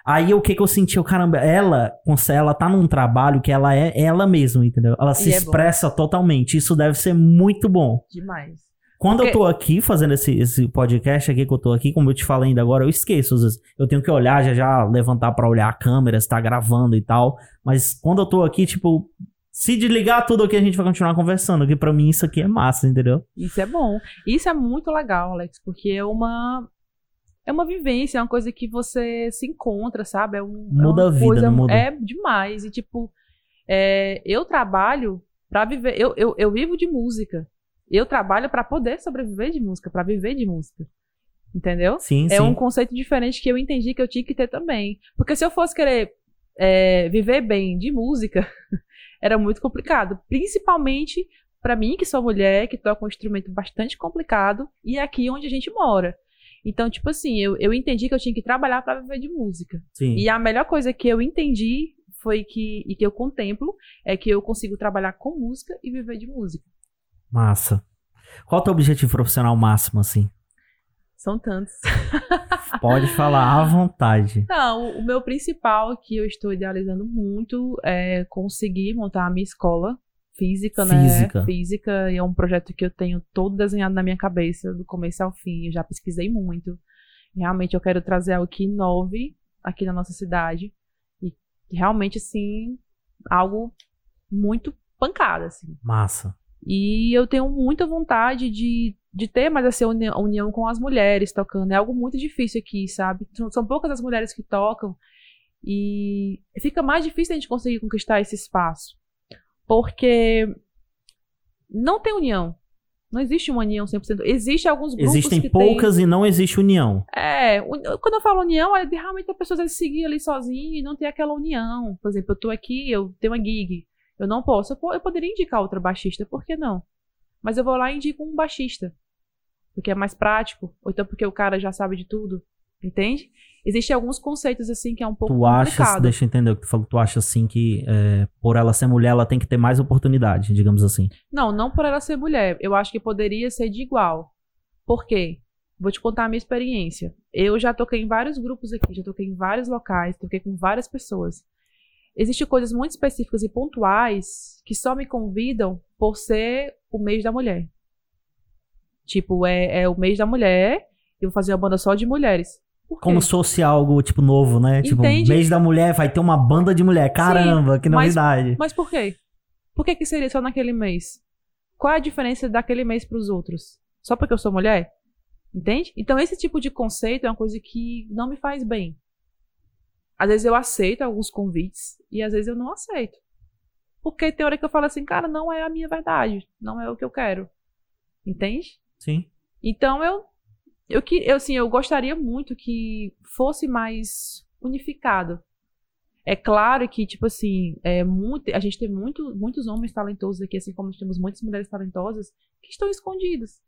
Aí o que que eu senti, eu caramba, ela, ela tá num trabalho que ela é ela mesma, entendeu? Ela se E é expressa totalmente. Isso deve ser muito bom. Demais. Quando eu Porque- tô aqui fazendo esse, esse podcast aqui que eu tô aqui, como eu te falei ainda agora, eu esqueço. Às vezes. Eu tenho que olhar, já já levantar pra olhar a câmera, se tá gravando e tal. Mas quando eu tô aqui, tipo, se desligar tudo aqui, a gente vai continuar conversando. Que pra mim isso aqui é massa, entendeu? Isso é bom. Isso é muito legal, Alex, porque é uma é uma vivência, é uma coisa que você se encontra, sabe? É um, é Muda uma a vida, coisa, não muda? É demais. E tipo, é, eu trabalho pra viver, eu, eu, eu vivo de música. Eu trabalho pra poder sobreviver de música, pra viver de música. Entendeu? Sim, É sim. um conceito diferente que eu entendi que eu tinha que ter também. Porque se eu fosse querer é, viver bem de música, [laughs] era muito complicado. Principalmente pra mim, que sou mulher, que toca um instrumento bastante complicado, e é aqui onde a gente mora. Então, tipo assim, eu, eu entendi que eu tinha que trabalhar pra viver de música. sim. E a melhor coisa que eu entendi foi que, e que eu contemplo, é que eu consigo trabalhar com música e viver de música. Massa. Qual o teu objetivo profissional máximo, assim? São tantos. [laughs] Pode falar à vontade. Não, o meu principal que eu estou idealizando muito é conseguir montar a minha escola física, né? Física. Física, e é um projeto que eu tenho todo desenhado na minha cabeça, do começo ao fim. Eu já pesquisei muito. Realmente eu quero trazer algo que inove aqui na nossa cidade. E realmente, assim, algo muito pancada, assim. Massa. E eu tenho muita vontade de, de ter mais essa uni- união com as mulheres tocando. É algo muito difícil aqui, sabe? São, são poucas as mulheres que tocam. E fica mais difícil a gente conseguir conquistar esse espaço. Porque não tem união. Não existe uma união 100%. Existem alguns grupos Existem que poucas e não existe união. É, quando eu falo união, é de realmente a pessoa se seguir ali sozinha e não ter aquela união. Por exemplo, eu tô aqui, eu tenho uma gig. Eu não posso. Eu, po- eu poderia indicar outra baixista, por que não? Mas eu vou lá e indico um baixista. Porque é mais prático. Ou então porque o cara já sabe de tudo. Entende? Existem alguns conceitos assim que é um pouco Tu achas, complicado. deixa eu entender o que tu falou, tu acha assim que é, por ela ser mulher, ela tem que ter mais oportunidade, digamos assim. Não, não por ela ser mulher. Eu acho que poderia ser de igual. Por quê? Vou te contar a minha experiência. Eu já toquei em vários grupos aqui, já toquei em vários locais, toquei com várias pessoas. Existem coisas muito específicas e pontuais que só me convidam por ser o mês da mulher. Tipo, é, é o mês da mulher, eu vou fazer uma banda só de mulheres. Como se fosse algo, tipo, novo, né? Tipo, Entende? mês da mulher, vai ter uma banda de mulher. Caramba, que mas- novidade. Mas por quê? Por que, que seria só naquele mês? Qual é a diferença daquele mês para os outros? Só porque eu sou mulher? Entende? Então, esse tipo de conceito é uma coisa que não me faz bem. Às vezes eu aceito alguns convites e às vezes eu não aceito. Porque tem hora que eu falo assim, cara, não é a minha verdade. Não é o que eu quero. Entende? Sim. Então eu eu que eu assim, eu gostaria muito que fosse mais unificado. É claro que tipo assim, é muito, a gente tem muito, muitos homens talentosos aqui, assim como temos muitas mulheres talentosas que estão escondidas.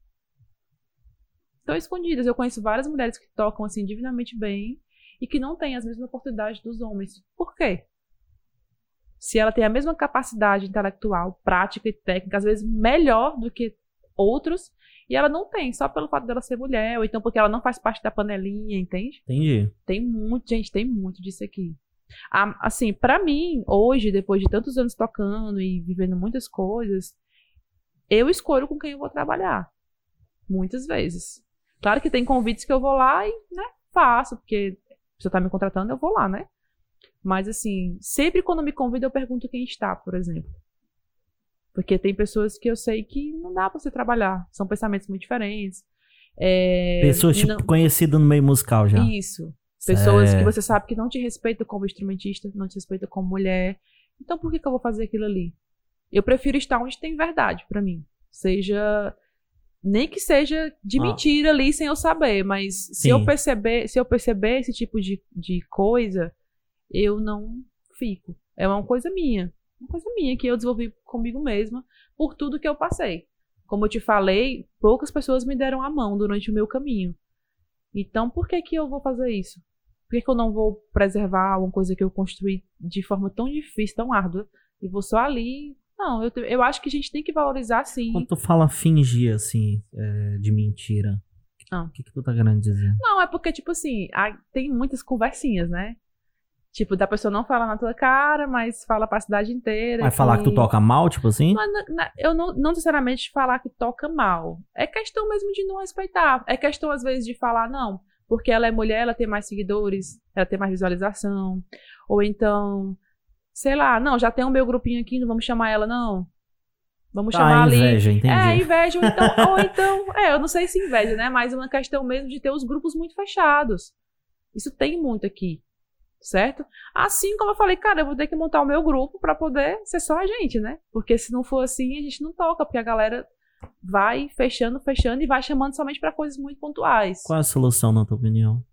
Estão escondidas. Eu conheço várias mulheres que tocam assim divinamente bem e que não têm as mesmas oportunidades dos homens. Por quê? Se ela tem a mesma capacidade intelectual, prática e técnica, às vezes melhor do que outros, e ela não tem, só pelo fato dela ser mulher, ou então porque ela não faz parte da panelinha, entende? Entendi. Tem muito, gente, tem muito disso aqui. Assim, pra mim, hoje, depois de tantos anos tocando e vivendo muitas coisas, eu escolho com quem eu vou trabalhar. Muitas vezes. Claro que tem convites que eu vou lá e, né, faço, porque se você tá me contratando, eu vou lá, né? Mas, assim, sempre quando me convida, eu pergunto quem está, por exemplo. Porque tem pessoas que eu sei que não dá pra você trabalhar. São pensamentos muito diferentes. É, Pessoas, tipo, não- conhecidas no meio musical já. Isso. Pessoas que você sabe que não te respeitam como instrumentista, não te respeitam como mulher. Então por que, que eu vou fazer aquilo ali? Eu prefiro estar onde tem verdade pra mim. Seja. Nem que seja de Ah. mentira ali sem eu saber, mas se Sim. eu perceber, se eu perceber esse tipo de, de coisa, eu não fico. É uma coisa minha. Uma coisa minha que eu desenvolvi comigo mesma por tudo que eu passei. Como eu te falei, poucas pessoas me deram a mão durante o meu caminho. Então, por que que eu vou fazer isso? Por que, que eu não vou preservar uma coisa que eu construí de forma tão difícil, tão árdua, e vou só ali? Não, eu, eu acho que a gente tem que valorizar sim. Quando tu fala fingir, assim, é, de mentira, Ah. o que, que tu tá querendo dizer? Não, é porque, tipo assim, a- tem muitas conversinhas, né? Tipo, da pessoa não falar na tua cara, mas fala pra cidade inteira. Vai falar que tu toca mal, tipo assim? Mas na- eu não, não necessariamente falar que toca mal. É questão mesmo de não respeitar. É questão, às vezes, de falar, não, porque ela é mulher, ela tem mais seguidores, ela tem mais visualização. Ou então, sei lá, não, já tem o meu grupinho aqui, não vamos chamar ela, não. Vamos Tá, chamar ali. inveja, entendi. É, inveja, ou então, ou então, [laughs] é, eu não sei se inveja, né? Mas é uma questão mesmo de ter os grupos muito fechados. Isso tem muito aqui, certo? Assim como eu falei, cara, eu vou ter que montar o meu grupo pra poder ser só a gente, né? Porque se não for assim, a gente não toca, porque a galera vai fechando, fechando e vai chamando somente pra coisas muito pontuais. Qual é a solução, na tua opinião?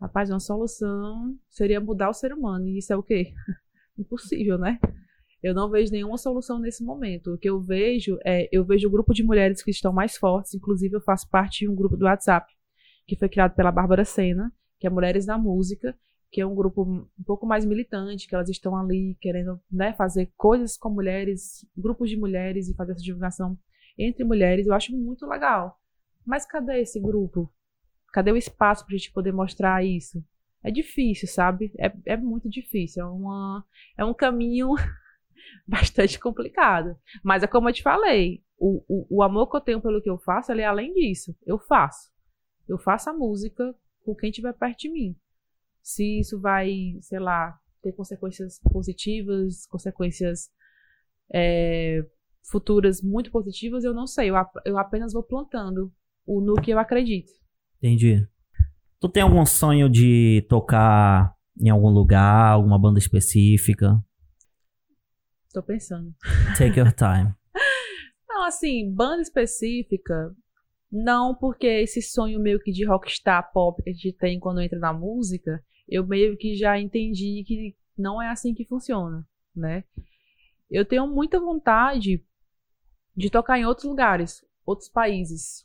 Rapaz, uma solução seria mudar o ser humano. E isso é o quê? [laughs] Impossível, né? Eu não vejo nenhuma solução nesse momento. O que eu vejo é, eu vejo o grupo de mulheres que estão mais fortes. Inclusive, eu faço parte de um grupo do WhatsApp que foi criado pela Bárbara Sena, que é Mulheres na Música, que é um grupo um pouco mais militante, que elas estão ali querendo né, fazer coisas com mulheres, grupos de mulheres e fazer essa divulgação entre mulheres. Eu acho muito legal. Mas cadê esse grupo? Cadê o espaço pra gente poder mostrar isso? É difícil, sabe? É, é muito difícil. É, uma, é um caminho [laughs] bastante complicado. Mas é como eu te falei, o, o, o amor que eu tenho pelo que eu faço, ele é além disso. Eu faço. Eu faço a música com quem estiver perto de mim. Se isso vai, sei lá, ter consequências positivas, consequências é, futuras muito positivas, eu não sei. Eu, eu apenas vou plantando o no que eu acredito. Entendi. Tu tem algum sonho de tocar em algum lugar, alguma banda específica? Tô pensando. Take your time. [laughs] Não, assim, banda específica, não, porque esse sonho meio que de rockstar pop que a gente tem quando entra na música, eu meio que já entendi que não é assim que funciona, né? Eu tenho muita vontade de tocar em outros lugares, outros países.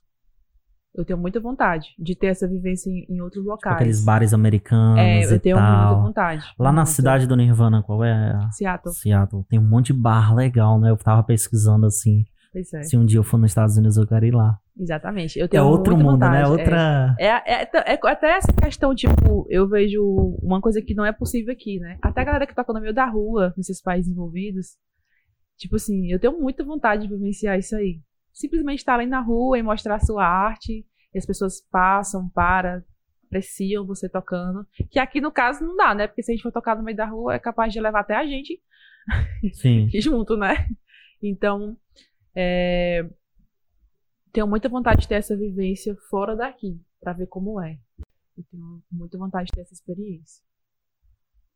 Eu tenho muita vontade de ter essa vivência em, em outros Tipo locais. aqueles bares americanos é, eu tenho muita tal. vontade. Lá na Muita. cidade do Nirvana, qual é? Seattle, Seattle. Tem um monte de bar legal, né? Eu tava pesquisando assim. Pois é. Se um dia eu for nos Estados Unidos, eu quero ir lá. Exatamente. Eu É tenho outro muita mundo, vontade, né? é. Outra. É, é, é, é até essa questão, tipo, eu vejo uma coisa que não é possível aqui, né? Até a galera que toca no meio da rua, nesses países envolvidos. Tipo assim, eu tenho muita vontade de vivenciar isso aí. Simplesmente estar ali na rua e mostrar a sua arte. E as pessoas passam, param, apreciam você tocando. Que aqui, no caso, não dá, né? Porque se a gente for tocar no meio da rua, é capaz de levar até a gente Sim. [laughs] junto, né? Então, é, tenho muita vontade de ter essa vivência fora daqui, pra ver como é. Eu tenho muita vontade de ter essa experiência.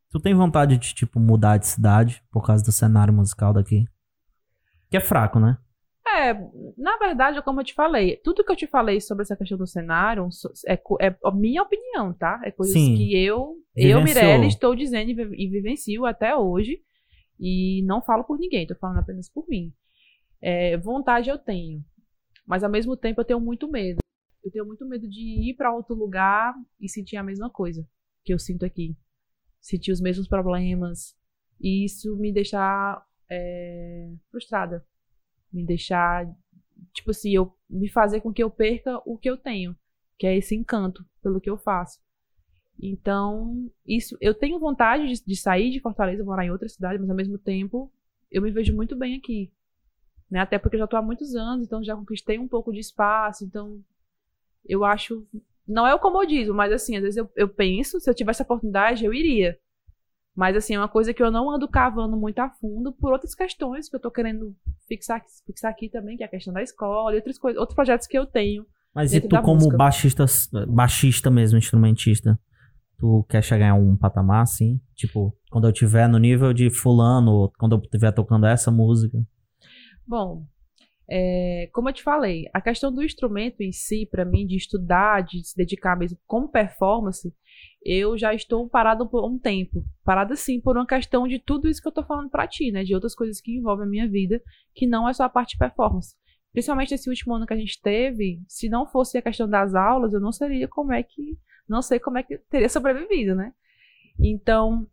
Tu tem vontade de, tipo, mudar de cidade por causa do cenário musical daqui? Que é fraco, né? É, na verdade, como eu te falei, tudo que eu te falei sobre essa questão do cenário é, é a minha opinião, tá? É coisas Sim. que eu, eu, Vivenciou. Mirella, estou dizendo e e vivencio até hoje. E não falo por ninguém, tô falando apenas por mim. É, vontade eu tenho, mas ao mesmo tempo eu tenho muito medo. Eu tenho muito medo de ir pra outro lugar e sentir a mesma coisa que eu sinto aqui. Sentir os mesmos problemas. E isso me deixar é, frustrada. Me deixar, tipo assim, eu me fazer com que eu perca o que eu tenho, que é esse encanto pelo que eu faço. Então, isso, eu tenho vontade de, de sair de Fortaleza, morar em outra cidade, mas ao mesmo tempo eu me vejo muito bem aqui. Né? Até porque eu já estou há muitos anos, então já conquistei um pouco de espaço, então eu acho. Não é o comodismo, mas assim, às vezes eu, eu penso, se eu tivesse a oportunidade, eu iria. Mas, assim, é uma coisa que eu não ando cavando muito a fundo por outras questões que eu tô querendo fixar, fixar aqui também, que é a questão da escola e outras coisas, outros projetos que eu tenho. Mas e tu, como música. baixista, baixista mesmo, instrumentista, tu quer chegar em um patamar assim? Tipo, quando eu tiver no nível de fulano, ou quando eu estiver tocando essa música. Bom, é, como eu te falei, a questão do instrumento em si, pra mim, de estudar, de se dedicar mesmo como performance, eu já estou parado por um tempo. Parada sim por uma questão de tudo isso que eu tô falando pra ti, né? De outras coisas que envolvem a minha vida, que não é só a parte de performance. Principalmente esse último ano que a gente teve, se não fosse a questão das aulas, eu não seria como é que. Não sei como é que teria sobrevivido, né? Então,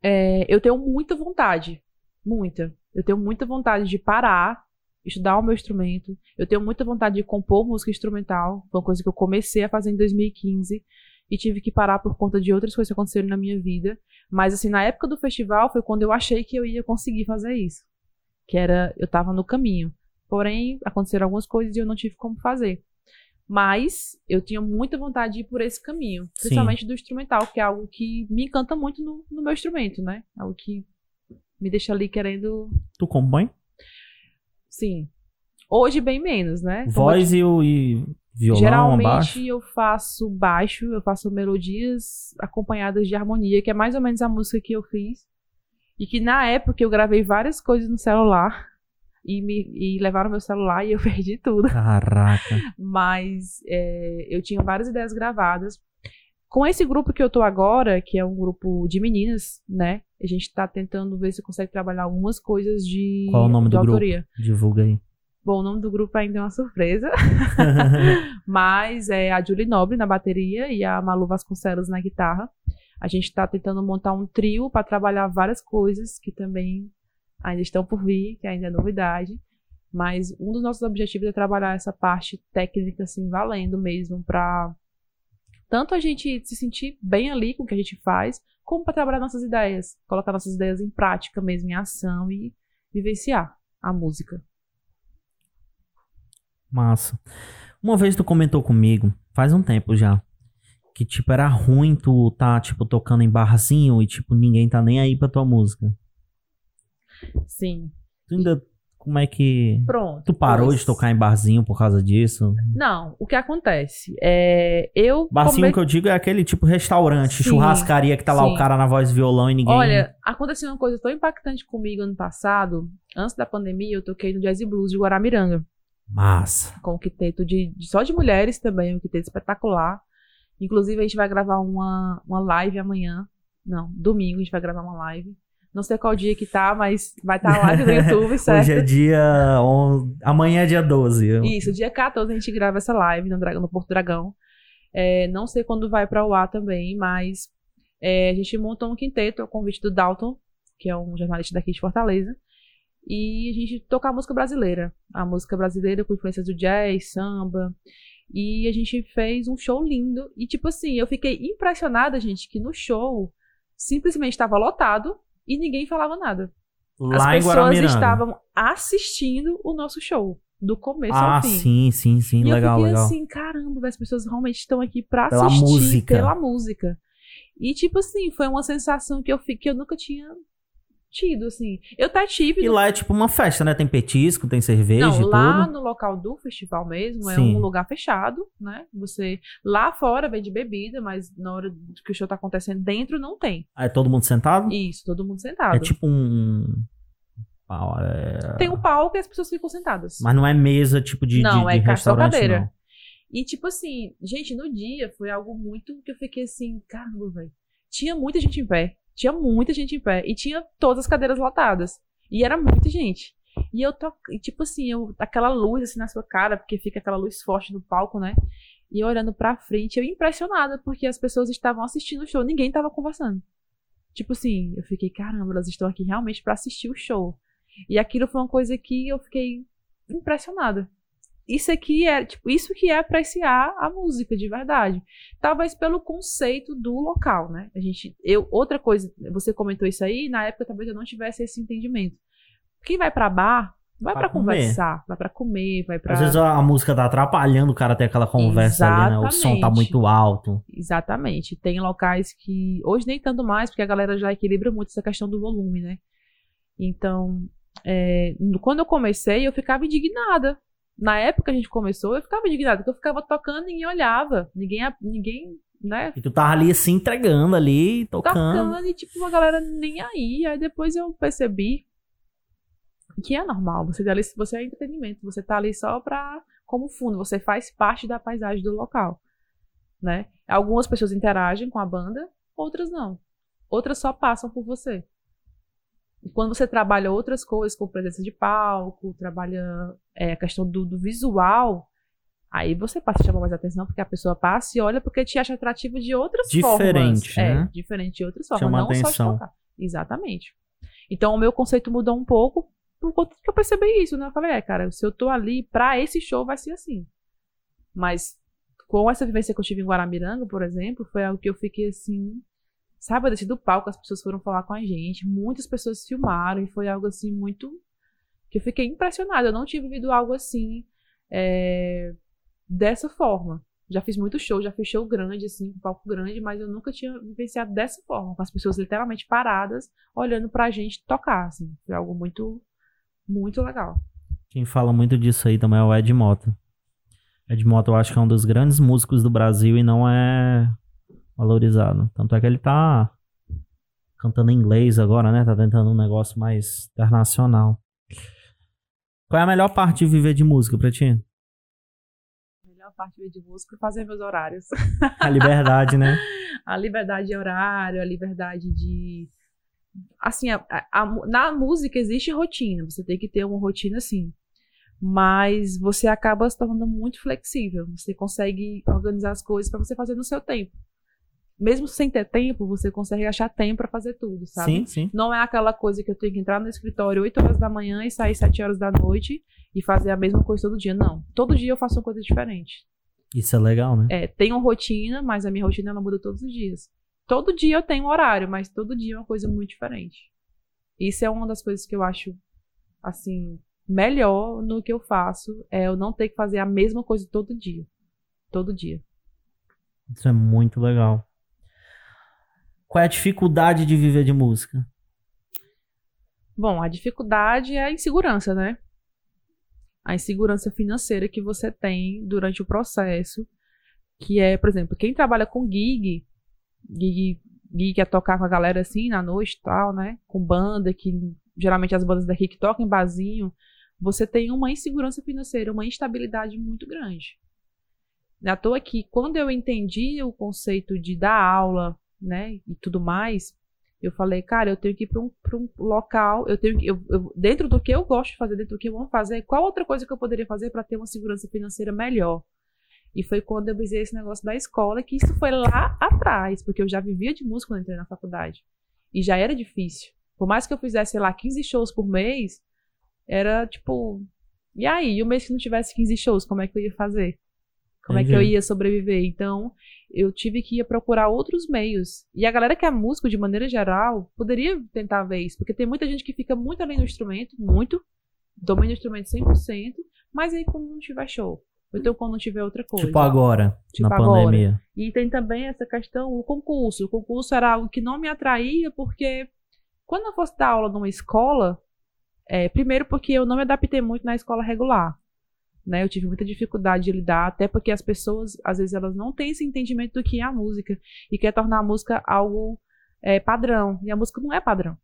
é, eu tenho muita vontade. Muita. Eu tenho muita vontade de parar, estudar o meu instrumento. Eu tenho muita vontade de compor música instrumental. Foi uma coisa que eu comecei a fazer em 2015 e tive que parar por conta de outras coisas que aconteceram na minha vida. Mas, assim, na época do festival foi quando eu achei que eu ia conseguir fazer isso. Que era, eu tava no caminho. Porém, aconteceram algumas coisas e eu não tive como fazer. Mas eu tinha muita vontade de ir por esse caminho. Sim. Principalmente do instrumental, que é algo que me encanta muito no, no meu instrumento, né? Algo que me deixa ali querendo. Tu compõe? Sim. Hoje, bem menos, né? Eu Voz e, o, e violão, Geralmente baixo? eu faço baixo, eu faço melodias acompanhadas de harmonia, que é mais ou menos a música que eu fiz. E que na época eu gravei várias coisas no celular e, me, e levaram meu celular e eu [laughs] perdi tudo. Caraca. Mas é, eu tinha várias ideias gravadas. Com esse grupo que eu tô agora, que é um grupo de meninas, né? A gente tá tentando ver se consegue trabalhar algumas coisas de, Qual é o nome do grupo? autoria. Divulga aí. Bom, o nome do grupo ainda é uma surpresa. [laughs] [laughs] Mas é a Julie Nobre na bateria e a Malu Vasconcelos na guitarra. A gente está tentando montar um trio para trabalhar várias coisas que também ainda estão por vir, que ainda é novidade. Mas um dos nossos objetivos é trabalhar essa parte técnica, assim, valendo mesmo, para tanto a gente se sentir bem ali com o que a gente faz, como para trabalhar nossas ideias, colocar nossas ideias em prática mesmo, em ação e vivenciar a música. Massa. Uma vez tu comentou comigo, faz um tempo já, que tipo era ruim tu tá tipo tocando em barrazinho e tipo ninguém tá nem aí pra tua música. Sim. Tu ainda como é que Pronto. tu parou pois- de tocar em barzinho por causa disso? Não, o que acontece? É, eu. Barzinho come- que eu digo é aquele tipo restaurante, Sim, churrascaria que tá lá sim. o cara na voz violão e ninguém. Olha, aconteceu uma coisa tão impactante comigo ano passado. Antes da pandemia, eu toquei no Jazz Blues de Guaramiranga. Massa. Com o quinteto de, de- só de mulheres também, um quinteto espetacular. Inclusive, a gente vai gravar uma, uma live amanhã. Não, domingo a gente vai gravar uma live. Não sei qual dia que tá, mas vai estar tá live no YouTube, [laughs] certo? Hoje é dia. on- Amanhã é dia 12. Eu- Isso, dia 14 a gente grava essa live no, Dragão, no Porto Dragão. É, não sei quando vai para o ar também, mas é, a gente montou um quinteto, ao convite do Dalton, que é um jornalista daqui de Fortaleza. E a gente tocar música brasileira. A música brasileira com influências do jazz, samba. E a gente fez um show lindo. E, tipo assim, eu fiquei impressionada, gente, que no show simplesmente estava lotado e ninguém falava nada. As Lá em pessoas estavam assistindo o nosso show. Do começo Ah, ao fim. sim, sim, sim. E legal, eu fiquei legal. assim, caramba, as pessoas realmente estão aqui pra Pela assistir música. pela música. E tipo assim, foi uma sensação que eu, que eu nunca tinha tido, assim. Eu até tive. E lá é tipo uma festa, né? Tem petisco, tem cerveja não, lá tudo. no local do festival mesmo, é Sim. um lugar fechado, né? Você. Lá fora vende bebida, mas na hora que o show tá acontecendo dentro não tem. Aí todo mundo sentado? Isso, todo mundo sentado. É tipo um. é- Tem um palco e as pessoas ficam sentadas. Mas não é mesa tipo de, Não, de, de é restaurante, cadeira. não. E, tipo assim, gente, no dia foi algo muito que eu fiquei assim, caramba, velho. Tinha muita gente em pé. Tinha muita gente em pé. E tinha todas as cadeiras lotadas. E era muita gente. E eu tô. Tipo assim, eu, aquela luz assim na sua cara, porque fica aquela luz forte no palco, né? E eu olhando pra frente, eu impressionada, porque as pessoas estavam assistindo o show, ninguém tava conversando. Tipo assim, eu fiquei, caramba, elas estão aqui realmente pra assistir o show. E aquilo foi uma coisa que eu fiquei impressionada isso aqui é, tipo, isso que é apreciar a música de verdade. Talvez pelo conceito do local, né? A gente, eu, outra coisa, você comentou isso aí, na época talvez eu não tivesse esse entendimento. Quem vai pra bar Vai comer. conversar, vai pra comer, vai pra. Às vezes a, música tá atrapalhando o cara ter aquela conversa ali, né? O som tá Exatamente. muito alto. Exatamente. Tem locais que. Hoje nem tanto mais, porque a galera já equilibra muito essa questão do volume, né? Então, é, quando eu comecei, eu ficava indignada. Na época que a gente começou, eu ficava indignada, porque eu ficava tocando e ninguém olhava. Ninguém, ninguém né, E tu tava ali se entregando ali, tocando. tocando e tipo, a galera nem aí. Aí depois eu percebi que é normal. Você, tá ali, você é entretenimento, você tá ali só pra, como fundo, você faz parte da paisagem do local, né? Algumas pessoas interagem com a banda, outras não. Outras só passam por você. E quando você trabalha outras coisas, como presença de palco, trabalha é, a questão do, do visual, aí você passa a chamar mais atenção, porque a pessoa passa e olha porque te acha atrativo de outras Diferente, formas. né? É, diferente de outras formas, Chama não só de atenção. tocar. Exatamente. Então o meu conceito mudou um pouco por conta que eu percebi isso, né? Eu falei, é, cara, se eu tô ali pra esse show vai ser assim. Mas com essa vivência que eu tive em Guaramiranga, por exemplo, foi algo que eu fiquei assim, sabe, eu desci do palco, as pessoas foram falar com a gente, muitas pessoas filmaram e foi algo assim muito que eu fiquei impressionada. Eu não tinha vivido algo assim é, dessa forma. Já fiz muito show, já fiz show grande, assim, palco grande, mas eu nunca tinha vivenciado dessa forma, com as pessoas literalmente paradas, olhando pra gente tocar, assim. Foi algo muito, muito legal. Quem fala muito disso aí também é o Ed Mota. Ed Mota eu acho que é um dos grandes músicos do Brasil e não é valorizado. Tanto é que ele tá cantando em inglês agora, né? Tá tentando um negócio mais internacional. Qual é a melhor parte de viver de música pra ti? A melhor parte de música é fazer meus horários. A liberdade, né? [laughs] a liberdade de horário, a liberdade de. Assim, a- a- na música existe rotina, você tem que ter uma rotina assim. Mas você acaba se tornando muito flexível. Você consegue organizar as coisas para você fazer no seu tempo. Mesmo sem ter tempo, você consegue achar tempo para fazer tudo, sabe? Sim, sim. Não é aquela coisa que eu tenho que entrar no escritório 8 horas da manhã e sair 7 horas da noite e fazer a mesma coisa todo dia. Não. Todo dia eu faço uma coisa diferente. Isso é legal, né? É, tenho rotina, mas a minha rotina ela muda todos os dias. Todo dia eu tenho um horário, mas todo dia é uma coisa muito diferente. Isso é uma das coisas que eu acho, assim, melhor no que eu faço, é eu não ter que fazer a mesma coisa todo dia. Todo dia. Isso é muito legal. Qual é a dificuldade de viver de música? Bom, a dificuldade é a insegurança, né? A insegurança financeira que você tem durante o processo, que é, por exemplo, quem trabalha com gig, gig, gig é tocar com a galera assim na noite e tal, né? Com banda, que geralmente as bandas daqui que tocam em barzinho, você tem uma insegurança financeira, uma instabilidade muito grande. À toa que quando eu entendi o conceito de dar aula, né, e tudo mais, eu falei, cara, eu tenho que ir para um, um local, eu tenho que, eu, eu- dentro do que eu gosto de fazer, dentro do que eu amo fazer, qual outra coisa que eu poderia fazer para ter uma segurança financeira melhor? E foi quando eu visei esse negócio da escola, que isso foi lá atrás, porque eu já vivia de música quando entrei na faculdade. E já era difícil. Por mais que eu fizesse, sei lá, 15 shows por mês, era tipo. E aí? E o mês que não tivesse 15 shows, como é que eu ia fazer? Como é que eu Entendi. ia sobreviver? Então, eu tive que ir procurar outros meios. E a galera que é músico, de maneira geral, poderia tentar ver isso, porque tem muita gente que fica muito além do instrumento, muito, domina o instrumento 100%, mas aí quando não tiver show, ou então quando não tiver outra coisa. Tipo agora, Tipo na agora. pandemia. E tem também essa questão, o concurso. O concurso era algo que não me atraía, porque quando eu fosse dar aula numa escola, é, primeiro porque eu não me adaptei muito na escola regular. Né? Eu tive muita dificuldade de lidar, até porque as pessoas, às vezes, elas não têm esse entendimento do que é a música e quer tornar a música algo é, padrão. E a música não é padrão.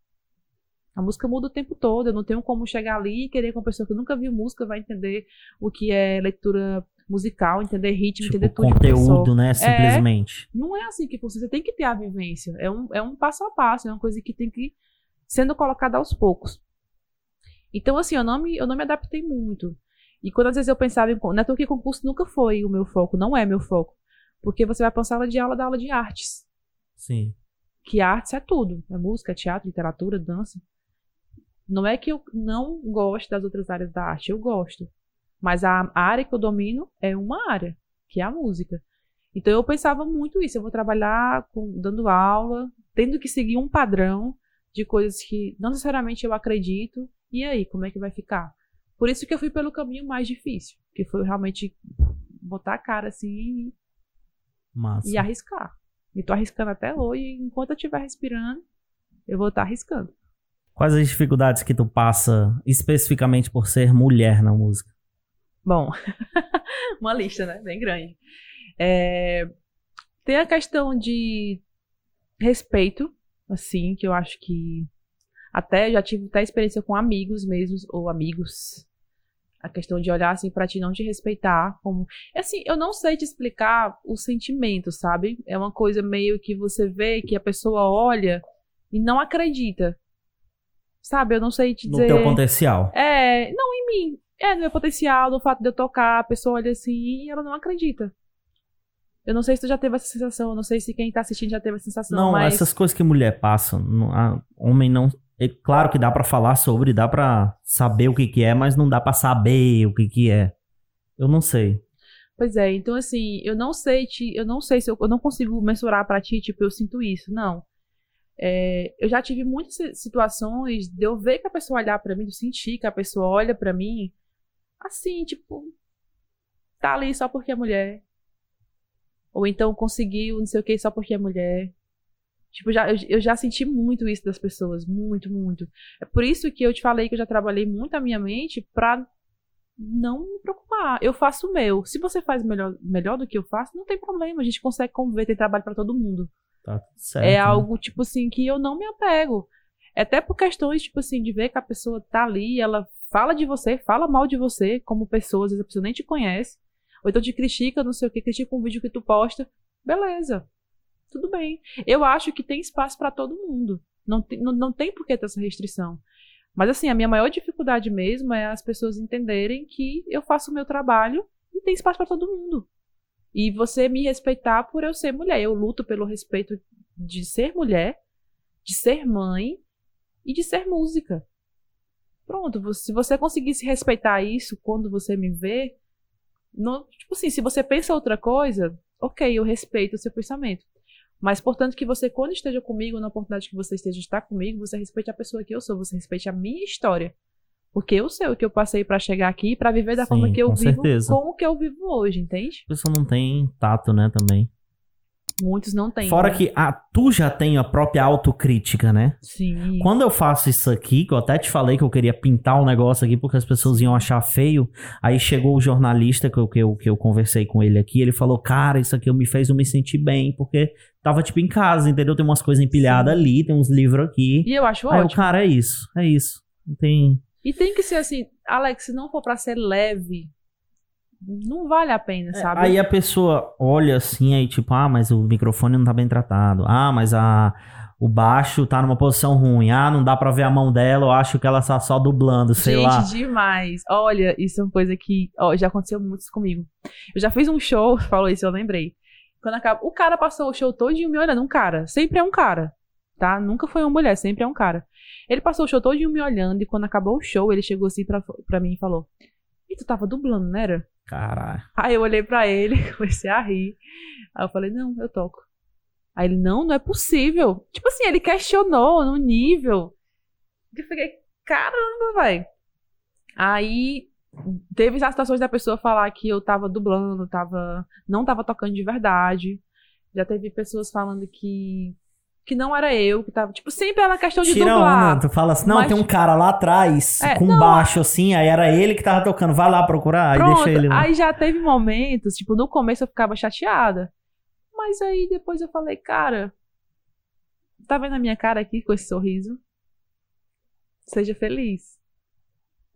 A música muda o tempo todo. Eu não tenho como chegar ali e querer que uma pessoa que nunca viu música vai entender o que é leitura musical, entender ritmo, Tipo, entender tudo conteúdo, né? Simplesmente. Não é assim que funciona. Você tem que ter a vivência. É um, é um passo a passo, é uma coisa que tem que ir sendo colocada aos poucos. Então, assim, eu não me, eu não me adaptei muito. E quando às vezes eu pensava em. Não é que concurso nunca foi o meu foco, não é meu foco. Porque você vai pra uma sala de aula da aula de artes. Sim. Que artes é tudo. É música, teatro, literatura, dança. Não é que eu não gosto das outras áreas da arte, eu gosto. Mas a, a área que eu domino é uma área, que é a música. Então eu pensava muito isso. Eu vou trabalhar com- dando aula, tendo que seguir um padrão de coisas que não necessariamente eu acredito. E aí, como é que vai ficar? Por isso que eu fui pelo caminho mais difícil, que foi realmente botar a cara assim Massa. e arriscar. E tô arriscando até hoje, e enquanto eu estiver respirando, eu vou estar arriscando. Quais as dificuldades que tu passa especificamente por ser mulher na música? Bom, [laughs] uma lista, né? Bem grande. É, tem a questão de respeito, assim, que eu acho que até já tive até experiência com amigos mesmos, ou amigos. A questão de olhar assim pra ti não te respeitar, como. Assim, eu não sei te explicar o sentimento, sabe? É uma coisa meio que você vê que a pessoa olha e não acredita. Sabe? Eu não sei te No dizer. teu potencial. É, não em mim. É no meu potencial, no fato de eu tocar, a pessoa olha assim e ela não acredita. Eu não sei se tu já teve essa sensação, eu não sei se quem tá assistindo já teve essa sensação, Não, mas essas coisas que mulher passa, não- a- homem não. É claro que dá pra falar sobre, dá pra saber o que que é, mas não dá pra saber o que que é. Eu não sei. Pois é, então assim, eu não sei te, eu não sei se eu, eu não consigo mensurar pra ti, tipo, eu sinto isso, não. É, eu já tive muitas si- situações de eu ver que a pessoa olhar pra mim, de eu sentir que a pessoa olha pra mim, assim, tipo, tá ali só porque é mulher. Ou então conseguiu não sei o que só porque é mulher. Tipo, já, eu, eu já senti muito isso das pessoas, muito, muito. É por isso que eu te falei que eu já trabalhei muito a minha mente pra não me preocupar. Eu faço o meu. Se você faz melhor, melhor do que eu faço, não tem problema. A gente consegue conviver, tem trabalho pra todo mundo. Tá tudo certo. é né? algo, tipo assim, que eu não me apego. É Até por questões, tipo assim, de ver que a pessoa tá ali, ela fala de você, fala mal de você como pessoa, às vezes a pessoa nem te conhece. Ou então te critica, não sei o que, critica um vídeo que tu posta. Beleza. Tudo bem. Eu acho que tem espaço pra todo mundo. Não, não, não tem por que ter essa restrição. Mas assim, a minha maior dificuldade mesmo é as pessoas entenderem que eu faço o meu trabalho e tem espaço pra todo mundo. E você me respeitar por eu ser mulher. Eu luto pelo respeito de ser mulher, de ser mãe e de ser música. Pronto, se você conseguisse respeitar isso quando você me vê, não- tipo assim, se você pensa outra coisa, ok, eu respeito o seu pensamento. Mas, portanto, que você, quando esteja comigo, na oportunidade que você esteja estar comigo, você respeite a pessoa que eu sou, você respeite a minha história. Porque eu sei o que eu passei pra chegar aqui, pra viver da Sim, forma que eu com vivo, certeza. com o que eu vivo hoje, entende? A pessoa não tem tato, né, também. Muitos não têm. Fora né? que a, tu já tem a própria autocrítica, né? Sim. Quando eu faço isso aqui, que eu até te falei que eu queria pintar um negócio aqui porque as pessoas iam achar feio, aí chegou o jornalista que eu, que eu, que eu conversei com ele aqui, ele falou, cara, isso aqui me fez eu me sentir bem, porque tava tipo em casa, entendeu? Tem umas coisas empilhadas Sim. ali, tem uns livros aqui. E eu acho Aí o ótimo. cara, é isso, é isso. Não tem... E tem que ser assim, Alex, se não for pra ser leve, não vale a pena, sabe? É, Aí a pessoa olha assim, aí tipo, ah, mas o microfone não tá bem tratado. Ah, mas a, o baixo tá numa posição ruim. Ah, não dá pra ver a mão dela, eu acho que ela tá só dublando, sei Gente, lá. demais. Olha, isso é uma coisa que ó, já aconteceu muito isso comigo. Eu já fiz um show, [laughs] falou isso, eu lembrei. Quando acaba, o cara passou o show todinho me olhando, um cara, sempre é um cara, tá? Nunca foi uma mulher, sempre é um cara. Ele passou o show todinho me olhando e quando acabou o show, ele chegou assim pra, pra mim e falou: E tu tava dublando, não era? Caralho. Aí eu olhei pra ele, [laughs] comecei a rir. Aí eu falei, não, eu toco. Aí ele, não, não é possível. Tipo assim, ele questionou no nível. Eu fiquei, caramba, velho. Aí teve as situações da pessoa falar que eu tava dublando, tava, não tava tocando de verdade. Já teve pessoas falando que que não era eu, que tava, tipo, sempre era questão de Tira dublar. onda, tu fala assim, não, Mas- tem um cara lá atrás, É, com não, baixo assim, aí era ele que tava tocando, vai lá procurar, aí Pronto, deixa ele lá. aí já teve momentos, tipo, no começo eu ficava chateada. Mas aí depois eu falei, cara, tá vendo a minha cara aqui com esse sorriso? Seja feliz.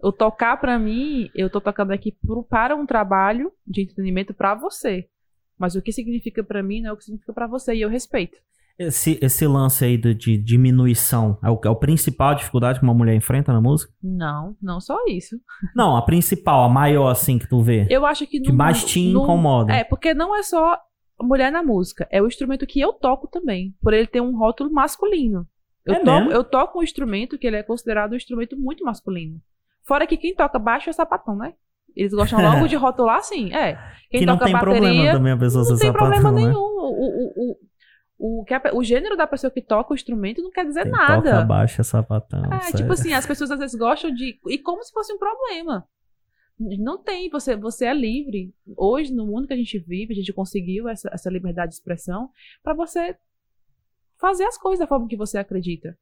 O tocar pra mim, eu tô tocando aqui pro- para um trabalho de entretenimento pra você. Mas o que significa pra mim não é o que significa pra você e eu respeito. Esse, esse lance aí do- de diminuição é o, é o principal dificuldade que uma mulher enfrenta na música? Não, não só isso. [laughs] Não, a principal, a maior assim que tu vê. Eu acho que que no- mais te no- incomoda. É, porque não é só mulher na música, é o instrumento que eu toco também, por ele ter um rótulo masculino. Eu, É toco, eu toco um instrumento que ele é considerado um instrumento muito masculino. Fora que quem toca baixo é sapatão, né? Eles gostam [laughs] logo de rotular assim, é. Quem que não toca tem bateria problema também a pessoa não ser tem problema né? nenhum. O, o, o, O, que a, o gênero da pessoa que toca o instrumento não quer dizer Quem nada. toca baixa sapatão. É, sério. tipo assim, as pessoas às vezes gostam de. E como se fosse um problema. Não tem, você, você é livre. Hoje, no mundo que a gente vive, a gente conseguiu essa, essa liberdade de expressão para você fazer as coisas da forma que você acredita.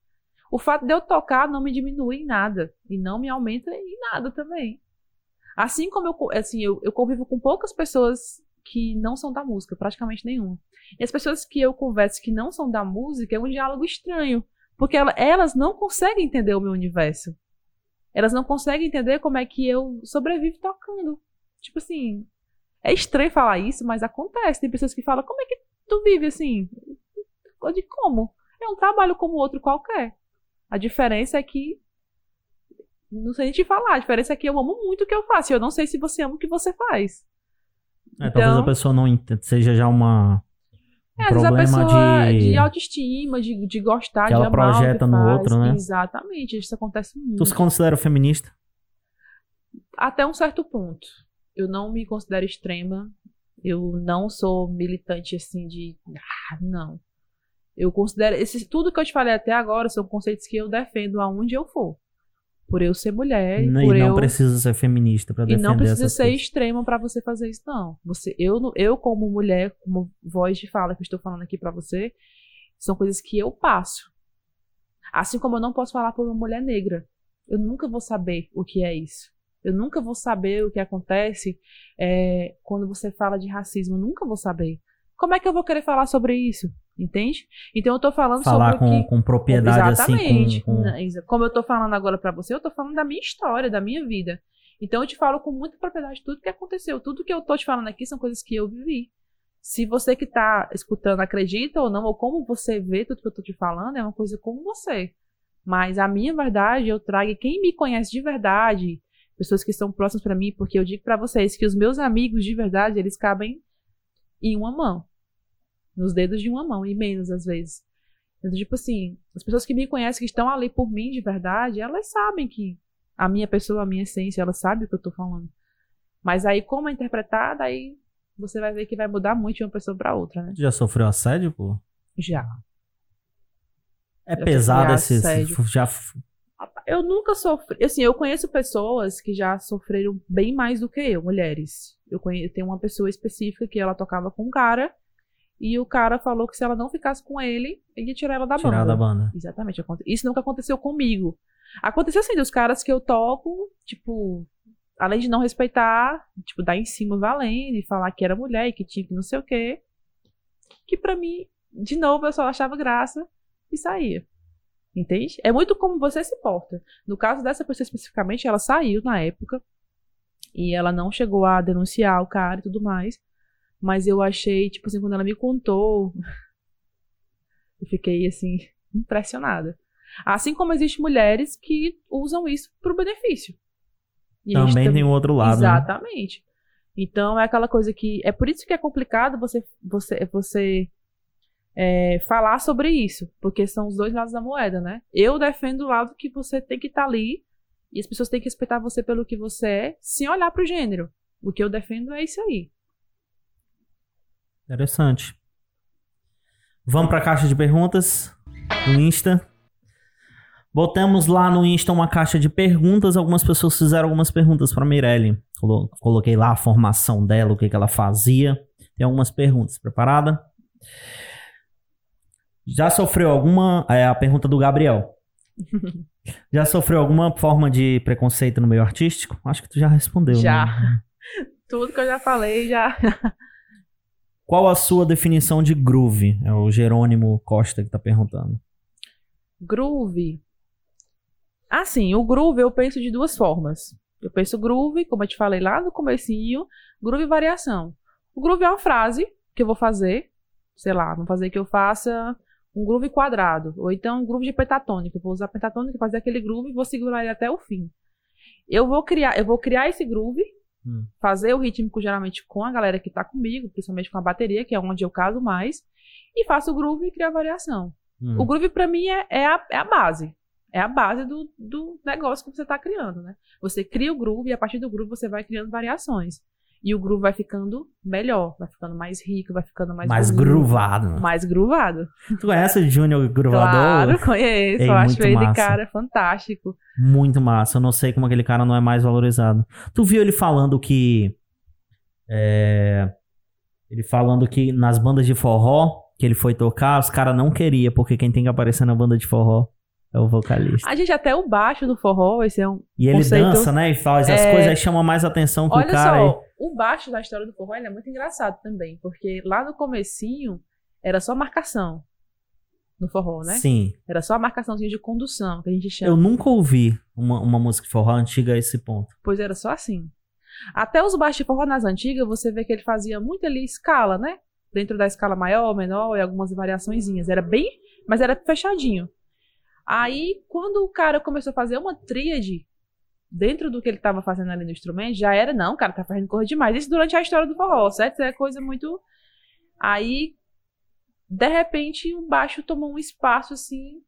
O fato de eu tocar não me diminui em nada. E não me aumenta em nada também. Assim como eu, assim, eu, eu convivo com poucas pessoas que não são da música, praticamente nenhuma. E as pessoas que eu converso que não são da música é um diálogo estranho. Porque ela- elas não conseguem entender o meu universo. Elas não conseguem entender como é que eu sobrevivo tocando. Tipo assim, é estranho falar isso, mas acontece. Tem pessoas que falam, como é que tu vive assim? Digo, como? É um trabalho como outro qualquer. A diferença é que. Não sei nem te falar. A diferença é que eu amo muito o que eu faço. e Eu não sei se você ama o que você faz. É, talvez Então- a pessoa não entenda, seja já uma um É, problema pessoa de... de... autoestima, de, de gostar, Que de ela amar projeta no faz. outro, né? Exatamente. Isso acontece muito. Tu se considera feminista? até um certo ponto. Eu não me considero extrema. Eu não sou militante assim de. Ah, não. Eu considero. Esse, tudo que eu te falei até agora são conceitos que eu defendo aonde eu for. Por eu ser mulher, e por não eu. precisa ser feminista pra E defender não precisa ser coisas. extremo pra você fazer isso, não. Você, eu, eu, como mulher, como voz de fala que eu estou falando aqui pra você, são coisas que eu passo. Assim como eu não posso falar por uma mulher negra. Eu nunca vou saber o que é isso. Eu nunca vou saber o que acontece é, quando você fala de racismo. Eu nunca vou saber. Como é que eu vou querer falar sobre isso? Entende? Então eu tô falando Falar sobre o com, que. com propriedade Exatamente. assim, com... com- Como eu tô falando agora pra você, eu tô falando da minha história, da minha vida. Então eu te falo com muita propriedade tudo que aconteceu. Tudo que eu tô te falando aqui são coisas que eu vivi. Se você que tá escutando acredita ou não, ou como você vê tudo que eu tô te falando, é uma coisa com você. Mas a minha verdade eu trago, e quem me conhece de verdade, pessoas que estão próximas pra mim, porque eu digo pra vocês que os meus amigos de verdade, eles cabem em uma mão. Nos dedos de uma mão, e menos às vezes. Então, tipo assim, as pessoas que me conhecem, que estão ali por mim de verdade, elas sabem que a minha pessoa, a minha essência, elas sabem o que eu tô falando. Mas aí, como é interpretada, aí você vai ver que vai mudar muito de uma pessoa pra outra, né? Já sofreu assédio, pô? Já. É Já pesado esse... assédio. Já... Eu nunca sofri. Assim, eu conheço pessoas que já sofreram bem mais do que eu, mulheres. Eu, conhe... eu tenho uma pessoa específica que ela tocava com um cara. E o cara falou que se ela não ficasse com ele, ele ia tirar ela da Tirar banda. da banda. Exatamente. Isso nunca aconteceu comigo. Aconteceu assim, dos caras que eu toco, tipo, além de não respeitar, tipo, dar em cima valendo e falar que era mulher e que tinha que não sei o quê. Que pra mim, de novo, eu só achava graça e saía. Entende? É muito como você se porta. No caso dessa pessoa especificamente, ela saiu na época e ela não chegou a denunciar o cara e tudo mais. Mas eu achei, tipo assim, quando ela me contou, eu fiquei assim, impressionada. Assim como existem mulheres que usam isso pro benefício. E Também tam- tem o outro lado, né? Exatamente. Então é aquela coisa que. É por isso que é complicado você, você, você é, falar sobre isso. Porque são os dois lados da moeda, né? Eu defendo o lado que você tem que estar ali. E as pessoas têm que respeitar você pelo que você é, sem olhar pro gênero. O que eu defendo é isso aí. Interessante. Vamos pra caixa de perguntas do Insta. Botamos lá no Insta uma caixa de perguntas. Algumas pessoas fizeram algumas perguntas pra Mirelle. Colo- Coloquei lá a formação dela, o que, que ela fazia. Tem algumas perguntas. Preparada? Já sofreu alguma. É a pergunta do Gabriel. [laughs] Já sofreu alguma forma de preconceito no meio artístico? Acho que tu já respondeu. Já. né? [laughs] Tudo que eu já falei já. [laughs] Qual a sua definição de groove? É o Jerônimo Costa que tá perguntando. Groove. Assim, o groove eu penso de duas formas. Eu penso groove, como eu te falei lá no comecinho, groove e variação. O groove é uma frase que eu vou fazer, sei lá, vou fazer que eu faça um groove quadrado, ou então um groove de pentatônica. Eu vou usar pentatônica, fazer aquele groove e vou segurar ele até o fim. Eu vou criar, eu vou criar esse groove, Hum. fazer o rítmico geralmente com a galera que tá comigo, principalmente com a bateria, que é onde eu caso mais, e faço o groove e crio a variação. Hum. O groove pra mim é, é, a, é a base. É a base do, do negócio que você tá criando, né? Você cria o groove e a partir do groove você vai criando variações. E o groove vai ficando melhor, vai ficando mais rico, vai ficando mais Mais groovado. Mais groovado. Tu conhece o Júnior Groovador? Claro, conheço. Ei, eu acho ele, massa. cara, fantástico. Muito massa. Eu não sei como aquele cara não é mais valorizado. Tu viu ele falando que. é, ele falando que nas bandas de forró que ele foi tocar, os caras não queriam, porque quem tem que aparecer na banda de forró é o vocalista. A gente até o baixo do forró, esse é um. E ele conceito- dança, né? E faz as É. coisas, aí chama mais atenção que Olha o cara. só, o baixo da história do forró é muito engraçado também, porque lá no comecinho era só marcação no forró, né? Sim. Era só a marcaçãozinha de condução, que a gente chama. Eu nunca ouvi uma, uma música de forró antiga a esse ponto. Pois era só assim. Até os baixos de forró nas antigas, você vê que ele fazia muito ali escala, né? Dentro da escala maior, menor e algumas variaçõezinhas. Era bem, mas era fechadinho. Aí, quando o cara começou a fazer uma tríade dentro do que ele estava fazendo ali no instrumento, já era, não, cara, tá fazendo coisa demais. Isso durante a história do forró, certo? Isso é coisa muito. Aí, de repente, o baixo tomou um espaço assim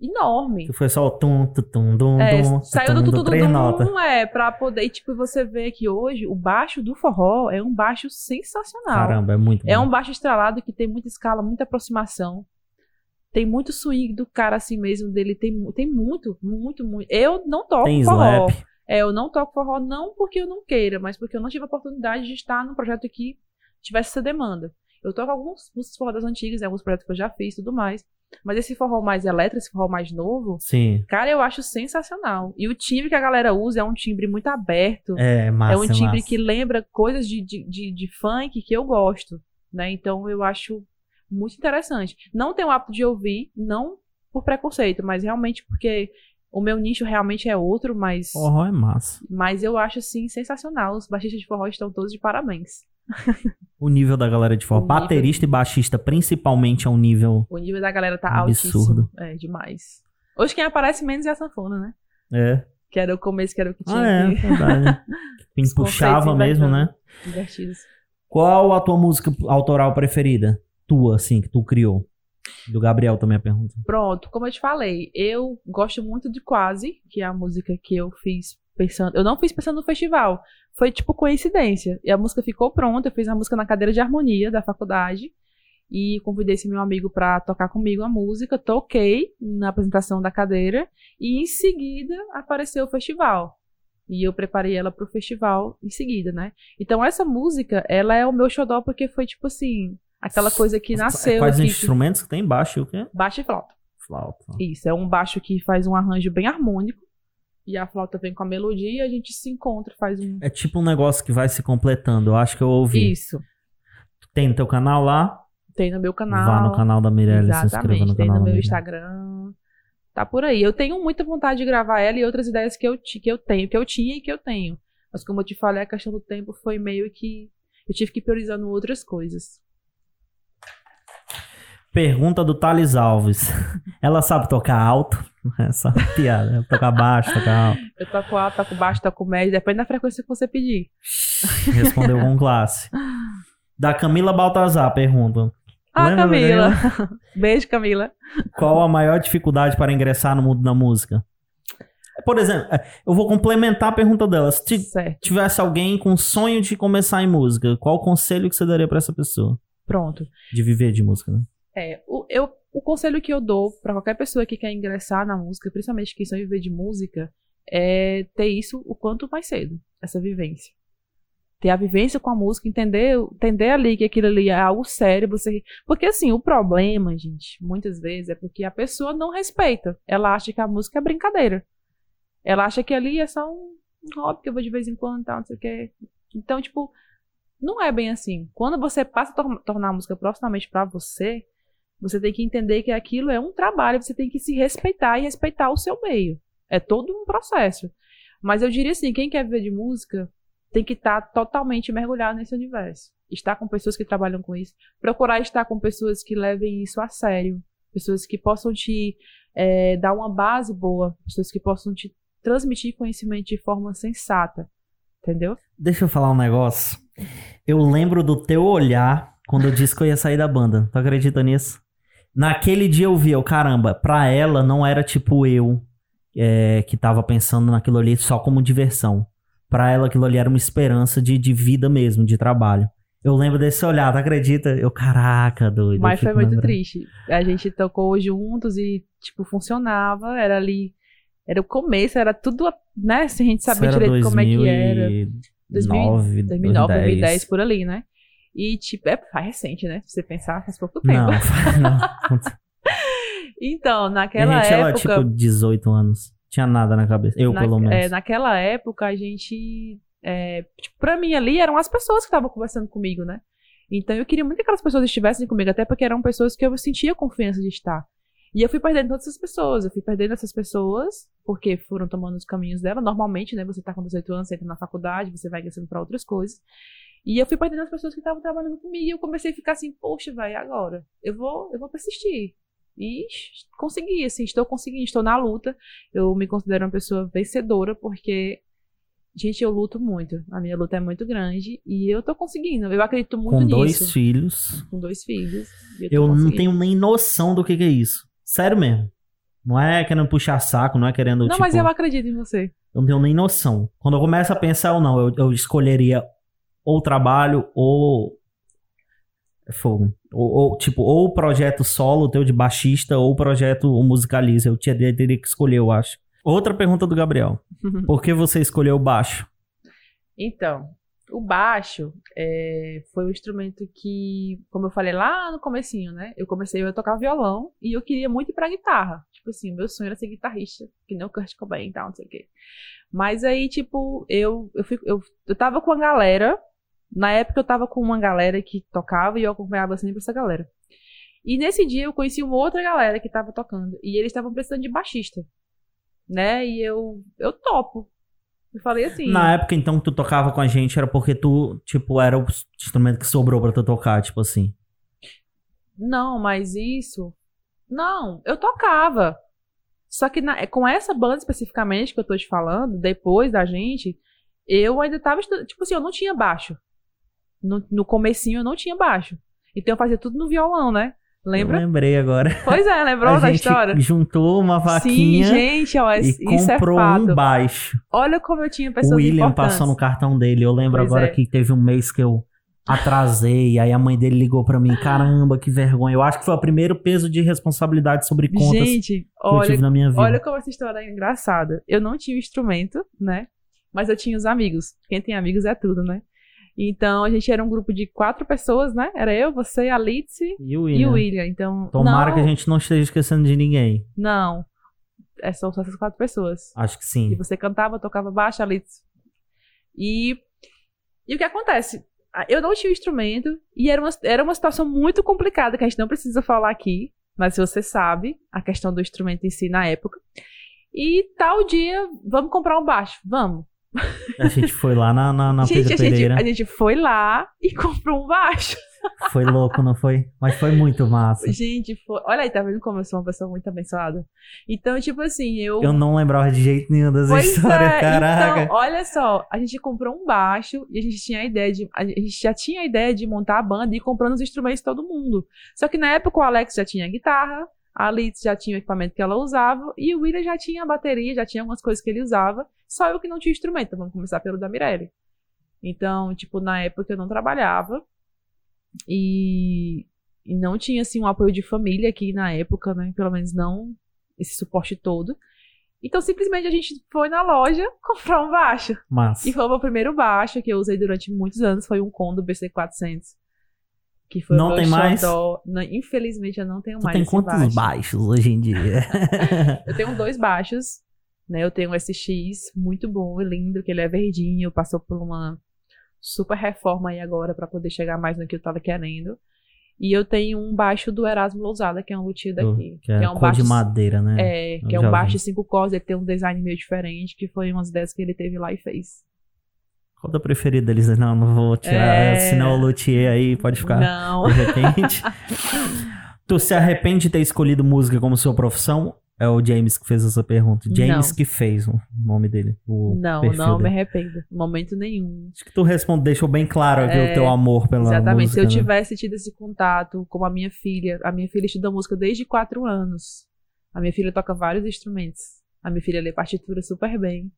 enorme. Que foi só o tum, tum, tum, tum, É, tum, saiu tum, do tum, tudo três notas. é, pra poder. E, tipo, você vê que hoje o baixo do forró é um baixo sensacional. Caramba, é muito É bom. um baixo estralado que tem muita escala, muita aproximação. Tem muito swing do cara assim mesmo, dele tem, tem muito, muito, muito. Eu não toco Tem forró. slap. É, eu não toco forró não porque eu não queira, mas porque eu não tive a oportunidade de estar num projeto que tivesse essa demanda. Eu toco alguns forró das antigas, alguns projetos que eu já fiz e tudo mais. Mas esse forró mais elétrico, esse forró mais novo, Sim. Cara, eu acho sensacional. E o timbre que a galera usa é um timbre muito aberto. É, massa. é um timbre massa. que lembra coisas de, de, de, de funk que eu gosto, né? Então eu acho muito interessante. Não tenho o hábito de ouvir, não por preconceito, mas realmente porque o meu nicho realmente é outro, mas, Forró é massa. mas eu acho assim sensacional. Os baixistas de forró estão todos de parabéns. O nível da galera de forró. O nível- Baterista e baixista, principalmente, é um nível. O nível da galera tá Absurdo. altíssimo. É demais. Hoje quem aparece menos é a sanfona, né? É. Que era o começo, que era o que tinha Ah, é, verdade. [laughs] Quem puxava mesmo, né? divertidos. Qual a tua música autoral preferida? Tua, assim, que tu criou. Do Gabriel também a pergunta. Pronto, como eu te falei, eu gosto muito de Quase, que é a música que eu fiz pensando. Eu não fiz pensando no festival. Foi tipo coincidência. E a música ficou pronta. Eu fiz a música na cadeira de harmonia da faculdade. E convidei esse meu amigo pra tocar comigo a música. Toquei na apresentação da cadeira. E em seguida apareceu o festival. E eu preparei ela pro festival em seguida, né? Então essa música, ela é o meu xodó porque foi tipo assim, aquela coisa que nasceu. Quais que, instrumentos que tem? Baixo e o quê? Baixo e flauta. Flauta. Isso, é um baixo que faz um arranjo bem harmônico. E a flauta vem com a melodia e a gente se encontra, faz um. É tipo um negócio que vai se completando. Eu acho que eu ouvi. Isso. Tem no teu canal lá? Tem no meu canal. Vá no canal da Mirelle, se inscreva no Tem canal no da meu. Instagram. Tá por aí. Eu tenho muita vontade de gravar ela e outras ideias que eu, que eu tenho, que eu tinha e que eu tenho. Mas como eu te falei, a questão do tempo foi meio que. Eu tive que ir priorizando outras coisas. Pergunta do Thales Alves. [laughs] Ela sabe tocar alto? [laughs] Essa piada. Tocar baixo, tocar alto. Eu toco alto, toco baixo, toco médio, depende da frequência que você pedir. Respondeu com classe. Da Camila Baltazar, pergunta. Ah, Lembra, Camila. [laughs] Beijo, Camila. Qual a maior dificuldade para ingressar no mundo da música? Por exemplo, é, eu vou complementar a pergunta dela. Se tivesse alguém com sonho de começar em música, qual o conselho que você daria para essa pessoa? Pronto. De viver de música, né? É, o, eu, o conselho que eu dou pra qualquer pessoa que quer ingressar na música, principalmente quem só viver de música, é ter isso o quanto mais cedo, essa vivência. Ter a vivência com a música, entender, entender ali que aquilo ali é algo sério, você. Porque assim, o problema, gente, muitas vezes é porque a pessoa não respeita. Ela acha que a música é brincadeira. Ela acha que ali é só um hobby que eu vou de vez em quando, tal, não sei o quê. Então, tipo, não é bem assim. Quando você passa a tor- tornar a música profissionalmente pra você, você tem que entender que aquilo é um trabalho, você tem que se respeitar e respeitar o seu meio. É todo um processo. Mas eu diria assim, quem quer viver de música tem que estar totalmente mergulhado nesse universo. Estar com pessoas que trabalham com isso. Procurar estar com pessoas que levem isso a sério. Pessoas que possam te eh, dar uma base boa. Pessoas que possam te transmitir conhecimento de forma sensata. Entendeu? Deixa eu falar um negócio. Eu lembro do teu olhar quando eu disse que eu ia sair da banda. Tu acredita nisso? Naquele dia eu vi, eu, caramba, pra ela não era tipo eu é, que tava pensando naquilo ali só como diversão. Pra ela aquilo ali era uma esperança de, de vida mesmo, de trabalho. Eu lembro desse olhar, tu acredita? Eu, caraca, doido. Mas foi muito lembrando. triste. A gente tocou juntos e, tipo, funcionava. Era ali. Era o começo, era tudo, né? Se a gente era direito como é que era. 2009, 2009, 2010, por ali, né? E, tipo, é faz recente, né? Se você pensar, faz pouco tempo. Não, [laughs] não. Então, naquela gente época. tipo 18 anos. Tinha nada na cabeça. Eu, na- pelo menos. é, naquela época, a gente. É, tipo, pra mim ali eram as pessoas que estavam conversando comigo, né? Então eu queria muito que aquelas pessoas estivessem comigo, até porque eram pessoas que eu sentia confiança de estar. E eu fui perdendo todas essas pessoas. Eu fui perdendo essas pessoas porque foram tomando os caminhos dela. Normalmente, né? Você tá com 18 anos, você entra na faculdade, você vai crescendo pra outras coisas. E eu fui perdendo as pessoas que estavam trabalhando comigo. E eu comecei a ficar assim, poxa, vai, agora? Eu vou, eu vou persistir. E consegui, assim, estou conseguindo, estou na luta. Eu me considero uma pessoa vencedora, porque, gente, eu luto muito. A minha luta é muito grande e eu tô conseguindo. Eu acredito muito Com nisso. dois filhos. Com dois filhos. e tô Eu não tenho nem noção do que, que é isso. Sério mesmo. Não é querendo puxar saco, não é querendo. Não, tipo, mas eu acredito em você. eu não tenho nem noção. Quando eu começo a pensar ou não, eu, eu escolheria ou trabalho ou. é Fogo. Ou, ou, tipo, ou projeto solo teu de baixista, ou projeto o musicaliza. Eu tinha, teria que escolher, eu acho. Outra pergunta do Gabriel. [laughs] Por que você escolheu o baixo? Então, o baixo é, foi um instrumento que, como eu falei lá no comecinho, né? Eu comecei a tocar violão e eu queria muito ir pra guitarra. Tipo assim, o meu sonho era ser guitarrista, que nem o Kurt Cobain e tal, não sei o quê. Mas aí, tipo, eu, eu, fui, eu, eu tava com a galera. Na época eu tava com uma galera que tocava e eu acompanhava sempre essa galera. E nesse dia eu conheci uma outra galera que tava tocando. E eles estavam precisando de baixista. Né? E eu, eu topo. Eu falei assim. Na época, então, que tu tocava com a gente, era porque tu, tipo, era o instrumento que sobrou pra tu tocar, tipo assim. Não, mas isso. Não, eu tocava. Só que na- com essa banda especificamente que eu tô te falando, depois da gente, eu ainda tava. Tipo assim, eu não tinha baixo. No, no comecinho eu não tinha baixo. Então eu fazia tudo no violão, né? Lembra? Eu lembrei agora. Pois é, lembrou [laughs] a da história? juntou uma Sim, vaquinha gente, ó, e é comprou fato. um baixo. Olha como eu tinha O pessoas William importantes. passou no cartão dele. Eu lembro Pois agora é. que teve um mês que eu atrasei, aí a mãe dele ligou pra mim. Caramba, que vergonha. Eu acho que foi o primeiro peso de responsabilidade sobre contas Gente, que eu olha, tive na minha vida. Olha como essa história é engraçada. Eu não tinha o instrumento, né? Mas eu tinha os amigos. Quem tem amigos é tudo, né? Então a gente era um grupo de quatro pessoas, né? Era eu, você, a Litzy E o e William. o William. Então. Tomara não, que a gente não esteja esquecendo de ninguém. Não. É só essas quatro pessoas. Acho que E sim. você cantava, tocava baixo, a Litzy. E. E o que acontece? Ah, Eu não tinha o instrumento e era uma, era uma situação muito complicada que a gente não precisa falar aqui, mas você sabe a questão do instrumento em si na época. E tal dia, vamos comprar um baixo? Vamos. A gente foi lá na, na, na gente, Pedro a gente, a gente foi lá e comprou um baixo. Foi louco, não foi? Mas foi muito massa. Gente, foi... olha aí, tá vendo como eu sou uma pessoa muito abençoada? Então, tipo assim, eu. Eu não lembrava de jeito nenhum das Pois histórias, é, caraca. Então, olha só, a gente comprou um baixo e a gente tinha a ideia de. A gente já tinha a ideia de montar a banda e ir comprando os instrumentos de todo mundo. Só que na época o Alex já tinha guitarra, a Litz já tinha o equipamento que ela usava, e o William já tinha a bateria, já tinha algumas coisas que ele usava. Só eu que não tinha instrumento. Então, vamos começar pelo da Mirelle. Então, tipo, na época eu não trabalhava. E, e não tinha, assim, um apoio de família aqui na época, né? Pelo menos não esse suporte todo. Então, simplesmente a gente foi na loja [laughs] comprar um baixo. Massa. E foi o meu primeiro baixo que eu usei durante muitos anos. Foi um Kondo BC400. Que foi Não tem mais? Não, infelizmente, eu não tenho Tu mais tem quantos baixo. baixos hoje em dia? [laughs] Eu tenho dois baixos, né? Eu tenho um SX muito bom e lindo, que ele é verdinho, passou por uma super reforma aí agora pra poder chegar mais no que eu tava querendo. E eu tenho um baixo do Erasmo Lousada, que é um luthier daqui. que é, um cor baixo de madeira, né? É, Eu que é um baixo de cinco cordas, ele tem um design meio diferente, que foi umas ideias que ele teve lá e fez. Qual da preferida deles? Não, não vou tirar. É. Senão o luthier aí pode ficar Não. de repente. [laughs] tu se arrepende de ter escolhido música como sua profissão? É o James que fez essa pergunta. James Não. que fez o nome dele. O Não, não me dele. arrependo. Em momento nenhum. Acho que tu responde, deixou bem claro É, o teu amor pela Exatamente. música. Se eu né? tivesse tido esse contato com a minha filha, a minha filha estuda música desde 4 anos. A minha filha toca vários instrumentos. A minha filha lê partitura super bem.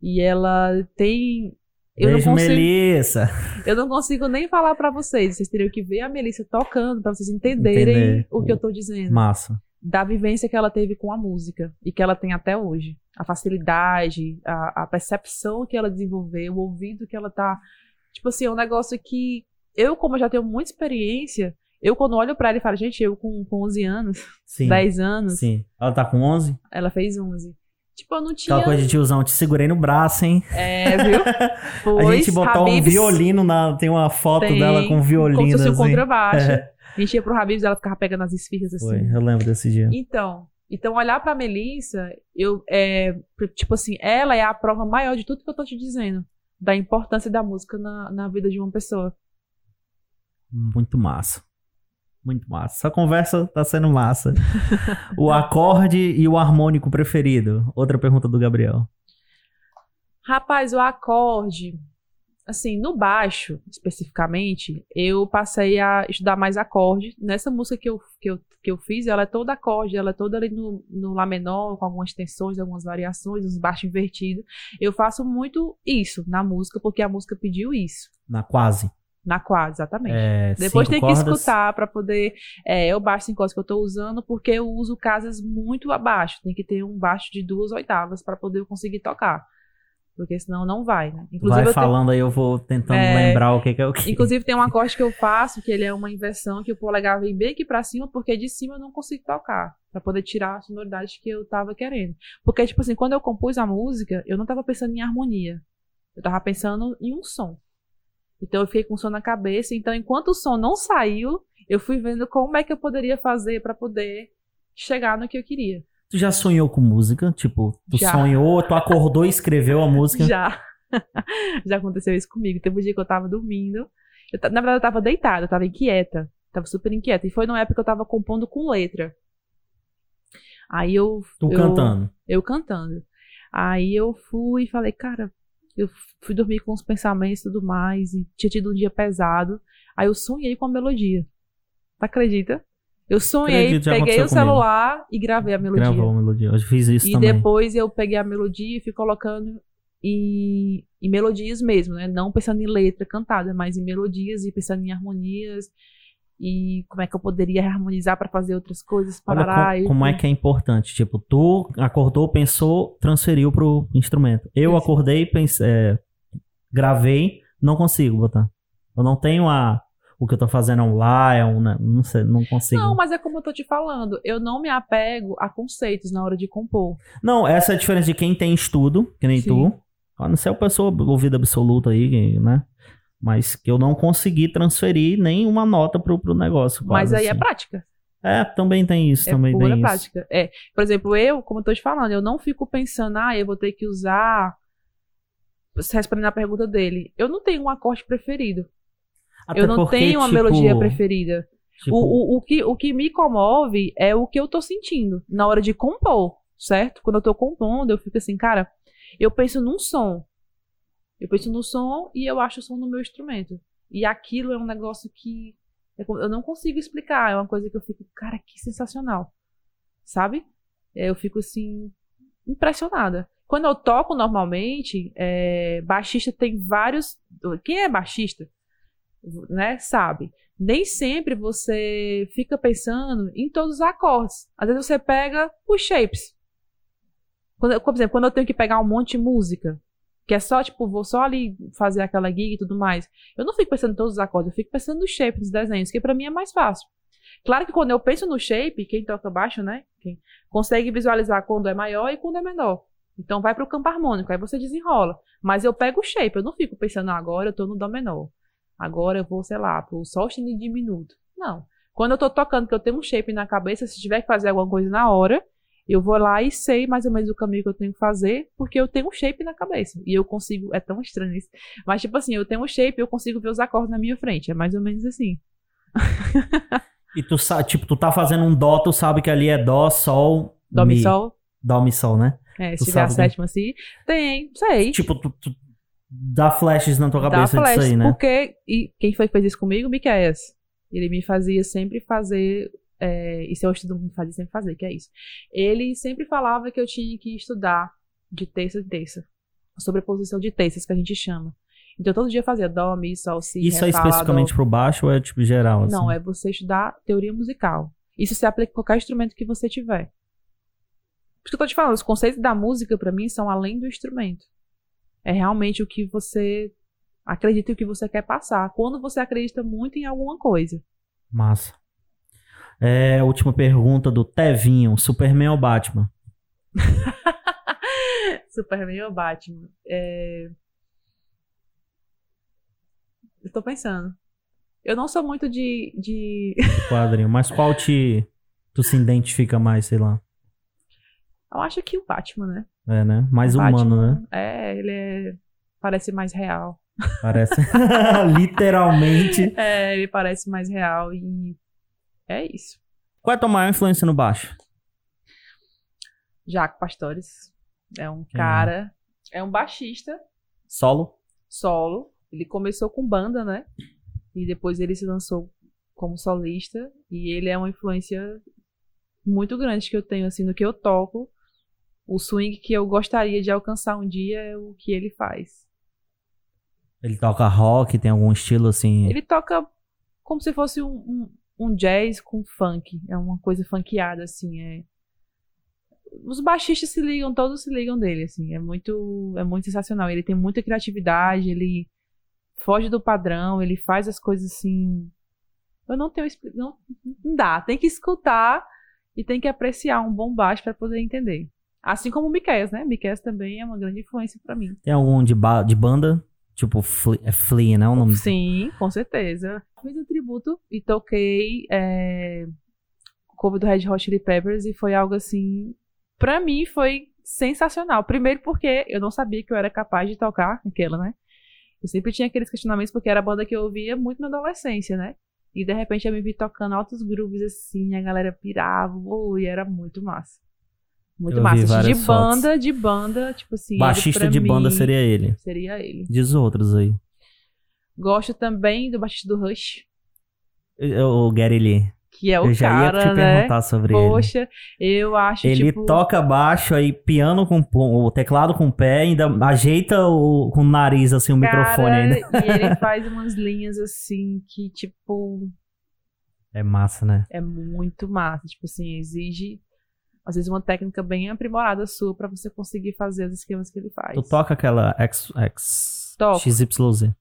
E ela tem. Eu Beijo, não consigo, Melissa. eu não consigo nem falar pra vocês. Vocês teriam que ver a Melissa tocando pra vocês entenderem Entender. o que eu tô dizendo. Massa. Da vivência que ela teve com a música e que ela tem até hoje. A facilidade, a, a percepção que ela desenvolveu, o ouvido que ela tá. Tipo assim, é um negócio que eu, como já tenho muita experiência, eu quando olho pra ela e falo, gente, eu com, com 11 anos, Sim. 10 anos, Sim. Ela tá com 11? ela fez 11. Tipo, eu não tinha. Aquela coisa de tiozão, te segurei no braço, hein? É, viu? [laughs] a Pois, gente botou um Habib's violino na. Tem uma foto tem dela com um violino. Como se fosse um assim. contrabaixo. É. A gente ia pro Habib's ela ficava pegando as esfirras assim. Foi, eu lembro desse dia. Então, então olhar pra Melissa, eu é, tipo assim, ela é a prova maior de tudo que eu tô te dizendo, da importância da música na, na vida de uma pessoa. Muito massa. Muito massa. Essa conversa tá sendo massa. o [laughs] acorde e o harmônico preferido? Outra pergunta do Gabriel. Rapaz, o acorde, assim, no baixo, especificamente, eu passei a estudar mais acorde. Nessa música que eu, que eu, que eu fiz, ela é toda acorde, ela é toda ali no, no Lá menor, com algumas tensões, algumas variações, uns baixos invertidos. Eu faço muito isso na música, porque a música pediu isso. Na quase. Na quadra, exatamente. É, Depois cinco tem que escutar pra poder. É, é o baixo sem cordas que eu tô usando, porque eu uso casas muito abaixo. Tem que ter um baixo de duas oitavas pra poder eu conseguir tocar. Porque senão não vai, né? Vai eu tenho- falando aí, eu vou tentando É, lembrar o que, que é o que. Inclusive tem um acorde que eu faço, que ele é uma inversão, que o polegar vem bem aqui pra cima, porque de cima eu não consigo tocar. Pra poder tirar a sonoridade que eu tava querendo. Porque, tipo assim, quando eu compus a música, eu não tava pensando em harmonia. Eu tava pensando em um som. Então eu fiquei com o som na cabeça. Então, enquanto o som não saiu, eu fui vendo como é que eu poderia fazer pra poder chegar no que eu queria. Tu já sonhou com música? Tipo, tu Já. sonhou, tu acordou e escreveu a música? Já. [laughs] Já aconteceu isso comigo. Teve um dia que eu tava dormindo. Eu na verdade, eu tava deitada, eu tava inquieta. Tava super inquieta. E foi numa época que eu tava compondo com letra. Aí eu. Tu eu, cantando. Eu cantando. Aí eu fui e falei, cara, eu fui dormir com os pensamentos e tudo mais. E tinha tido um dia pesado. Aí eu sonhei com a melodia. Tu acredita? Eu sonhei, Acredito, peguei o aconteceu comigo. celular e gravei a melodia. Gravou a melodia. Eu fiz isso E também. depois eu peguei a melodia e fui colocando em, em melodias mesmo, né? Não pensando em letra cantada, mas em melodias e pensando em harmonias. E como é que eu poderia harmonizar para fazer outras coisas, Olha parará. co- e- como é que é importante. Tipo, tu acordou, pensou, transferiu pro instrumento. Eu acordei, pense, é, gravei, não consigo botar. Eu não tenho a, o que eu tô fazendo é um lá, é um, né, não sei, não consigo. Não, mas é como eu tô te falando, eu não me apego a conceitos na hora de compor. Não, essa é a diferença de quem tem estudo, que nem Sim. tu. A não ser a pessoa ouvida absoluta aí, né? Mas que eu não consegui transferir nenhuma nota pro, pro negócio. mas aí é assim. prática. É, também tem isso, É também pura tem isso. prática. É, por exemplo, eu, como eu tô te falando, eu não fico pensando, ah, eu vou ter que usar. Respondendo a pergunta dele, eu não tenho um acorde preferido. Até eu não porque, tenho uma tipo, melodia preferida. tipo, O, o, o, que, o que me comove é o que eu tô sentindo na hora de compor, certo? Quando eu tô compondo, eu fico assim, cara, eu penso num som. Eu penso no som e eu acho o som no meu instrumento. E aquilo é um negócio que é eu não consigo explicar. É uma coisa que eu fico, cara, que sensacional. Sabe? É, Eu fico assim, impressionada. Quando eu toco normalmente, é, baixista tem vários. Quem é baixista, né, sabe? Nem sempre você fica pensando em todos os acordes. Às vezes você pega os shapes. Quando, por exemplo, quando eu tenho que pegar um monte de música, que é só, tipo, vou só ali fazer aquela gig e tudo mais. Eu não fico pensando em todos os acordes, eu fico pensando no shape dos desenhos, que pra mim é mais fácil. Claro que quando eu penso no shape, quem toca baixo, né? Quem consegue visualizar quando é maior e quando é menor. Então vai pro campo harmônico, aí você desenrola. Mas eu pego o shape, eu não fico pensando, "Ah, agora eu tô no dó menor. Agora eu vou, sei lá, pro sol sustenido diminuto. Não. Quando eu tô tocando, que eu tenho um shape na cabeça, se tiver que fazer alguma coisa na hora, eu vou lá e sei mais ou menos o caminho que eu tenho que fazer, porque eu tenho um shape na cabeça. E eu consigo. É tão estranho isso. Mas, tipo assim, eu tenho um shape e eu consigo ver os acordes na minha frente. É mais ou menos assim. E tu sabe, tipo, tu tá fazendo um dó, tu sabe que ali é dó, sol, Dó, mi, sol. Dó, mi, sol, né? É, Tu se tiver a sétima assim. Tem, sei. Tipo, tu, tu dá flashes na tua Dá cabeça flash, disso aí, né? Porque. E quem foi que fez isso comigo? Miquéias. Ele me fazia sempre fazer. É, isso eu estudo me fazia sempre fazer, que é isso. Ele sempre falava que eu tinha que estudar de terça a terça. sobreposição de terças que a gente chama. Então todo dia fazia dó, mi, sol, si, Isso ré, é especificamente pro baixo ou é tipo geral? Assim? Não, é você estudar teoria musical. Isso se aplica a qualquer instrumento que você tiver. Por isso que eu tô te falando, os conceitos da música pra mim são além do instrumento. É realmente o que você acredita e o que você quer passar. Quando você acredita muito em alguma coisa. Massa. É, última pergunta do Tevinho: Superman ou Batman? [laughs] Superman ou Batman? É... Eu tô pensando. Eu não sou muito de. de... [laughs] Quadrinho. Mas qual te. Tu se identifica mais, sei lá? Eu acho que o Batman, né? É, né? Mais O humano, Batman, né? É, ele é. Parece mais real. Parece. [laughs] [laughs] Literalmente. É, ele parece mais real e. É isso. Qual é a tua maior influência no baixo? Jaco Pastores. É um é? cara. É um baixista Solo? solo. Ele começou com banda, né? E depois ele se lançou como solista. E ele é uma influência muito grande que eu tenho, assim, no que eu toco. O swing que eu gostaria de alcançar um dia é o que ele faz. Ele toca rock, tem algum estilo assim? Ele toca como se fosse um, um, um jazz com funk. É uma coisa funkeada, assim. É... Os baixistas se ligam, todos se ligam dele, assim. É muito, é muito sensacional. Ele tem muita criatividade, ele foge do padrão, ele faz as coisas assim. Eu não tenho. Não, não dá. Tem que escutar e tem que apreciar um bom baixo para poder entender. Assim como o Miquel, né? Miquel também é uma grande influência para mim. Tem algum de, ba- de banda? Tipo, Fle- é Flea, né? O nome Sim, com certeza. Fiz um tributo e toquei é, o cover do Red Hot Chili Peppers e foi algo assim, pra mim foi sensacional. Primeiro porque eu não sabia que eu era capaz de tocar aquela, né? Eu sempre tinha aqueles questionamentos porque era a banda que eu ouvia muito na adolescência, né? E de repente eu me vi tocando altos grooves assim, a galera pirava, ui, era muito massa. Muito Eu massa. De várias banda, de banda, tipo assim. Baixista de banda mim, seria ele. Seria ele. Diz outros aí. Gosto também do baixista do Rush, O Gary Lee. que é o Eu já cara, ia te né? perguntar sobre ele. Poxa, eu acho Ele tipo, toca baixo, aí piano com o teclado com o pé, ainda ajeita o, com o nariz, assim, o cara, microfone ainda. E ele [laughs] faz umas linhas assim que, tipo, É massa, né? é muito massa. Tipo assim, exige, às vezes, uma técnica bem aprimorada sua pra você conseguir fazer os esquemas que ele faz. Tu toca aquela X, X Toco. XYZ.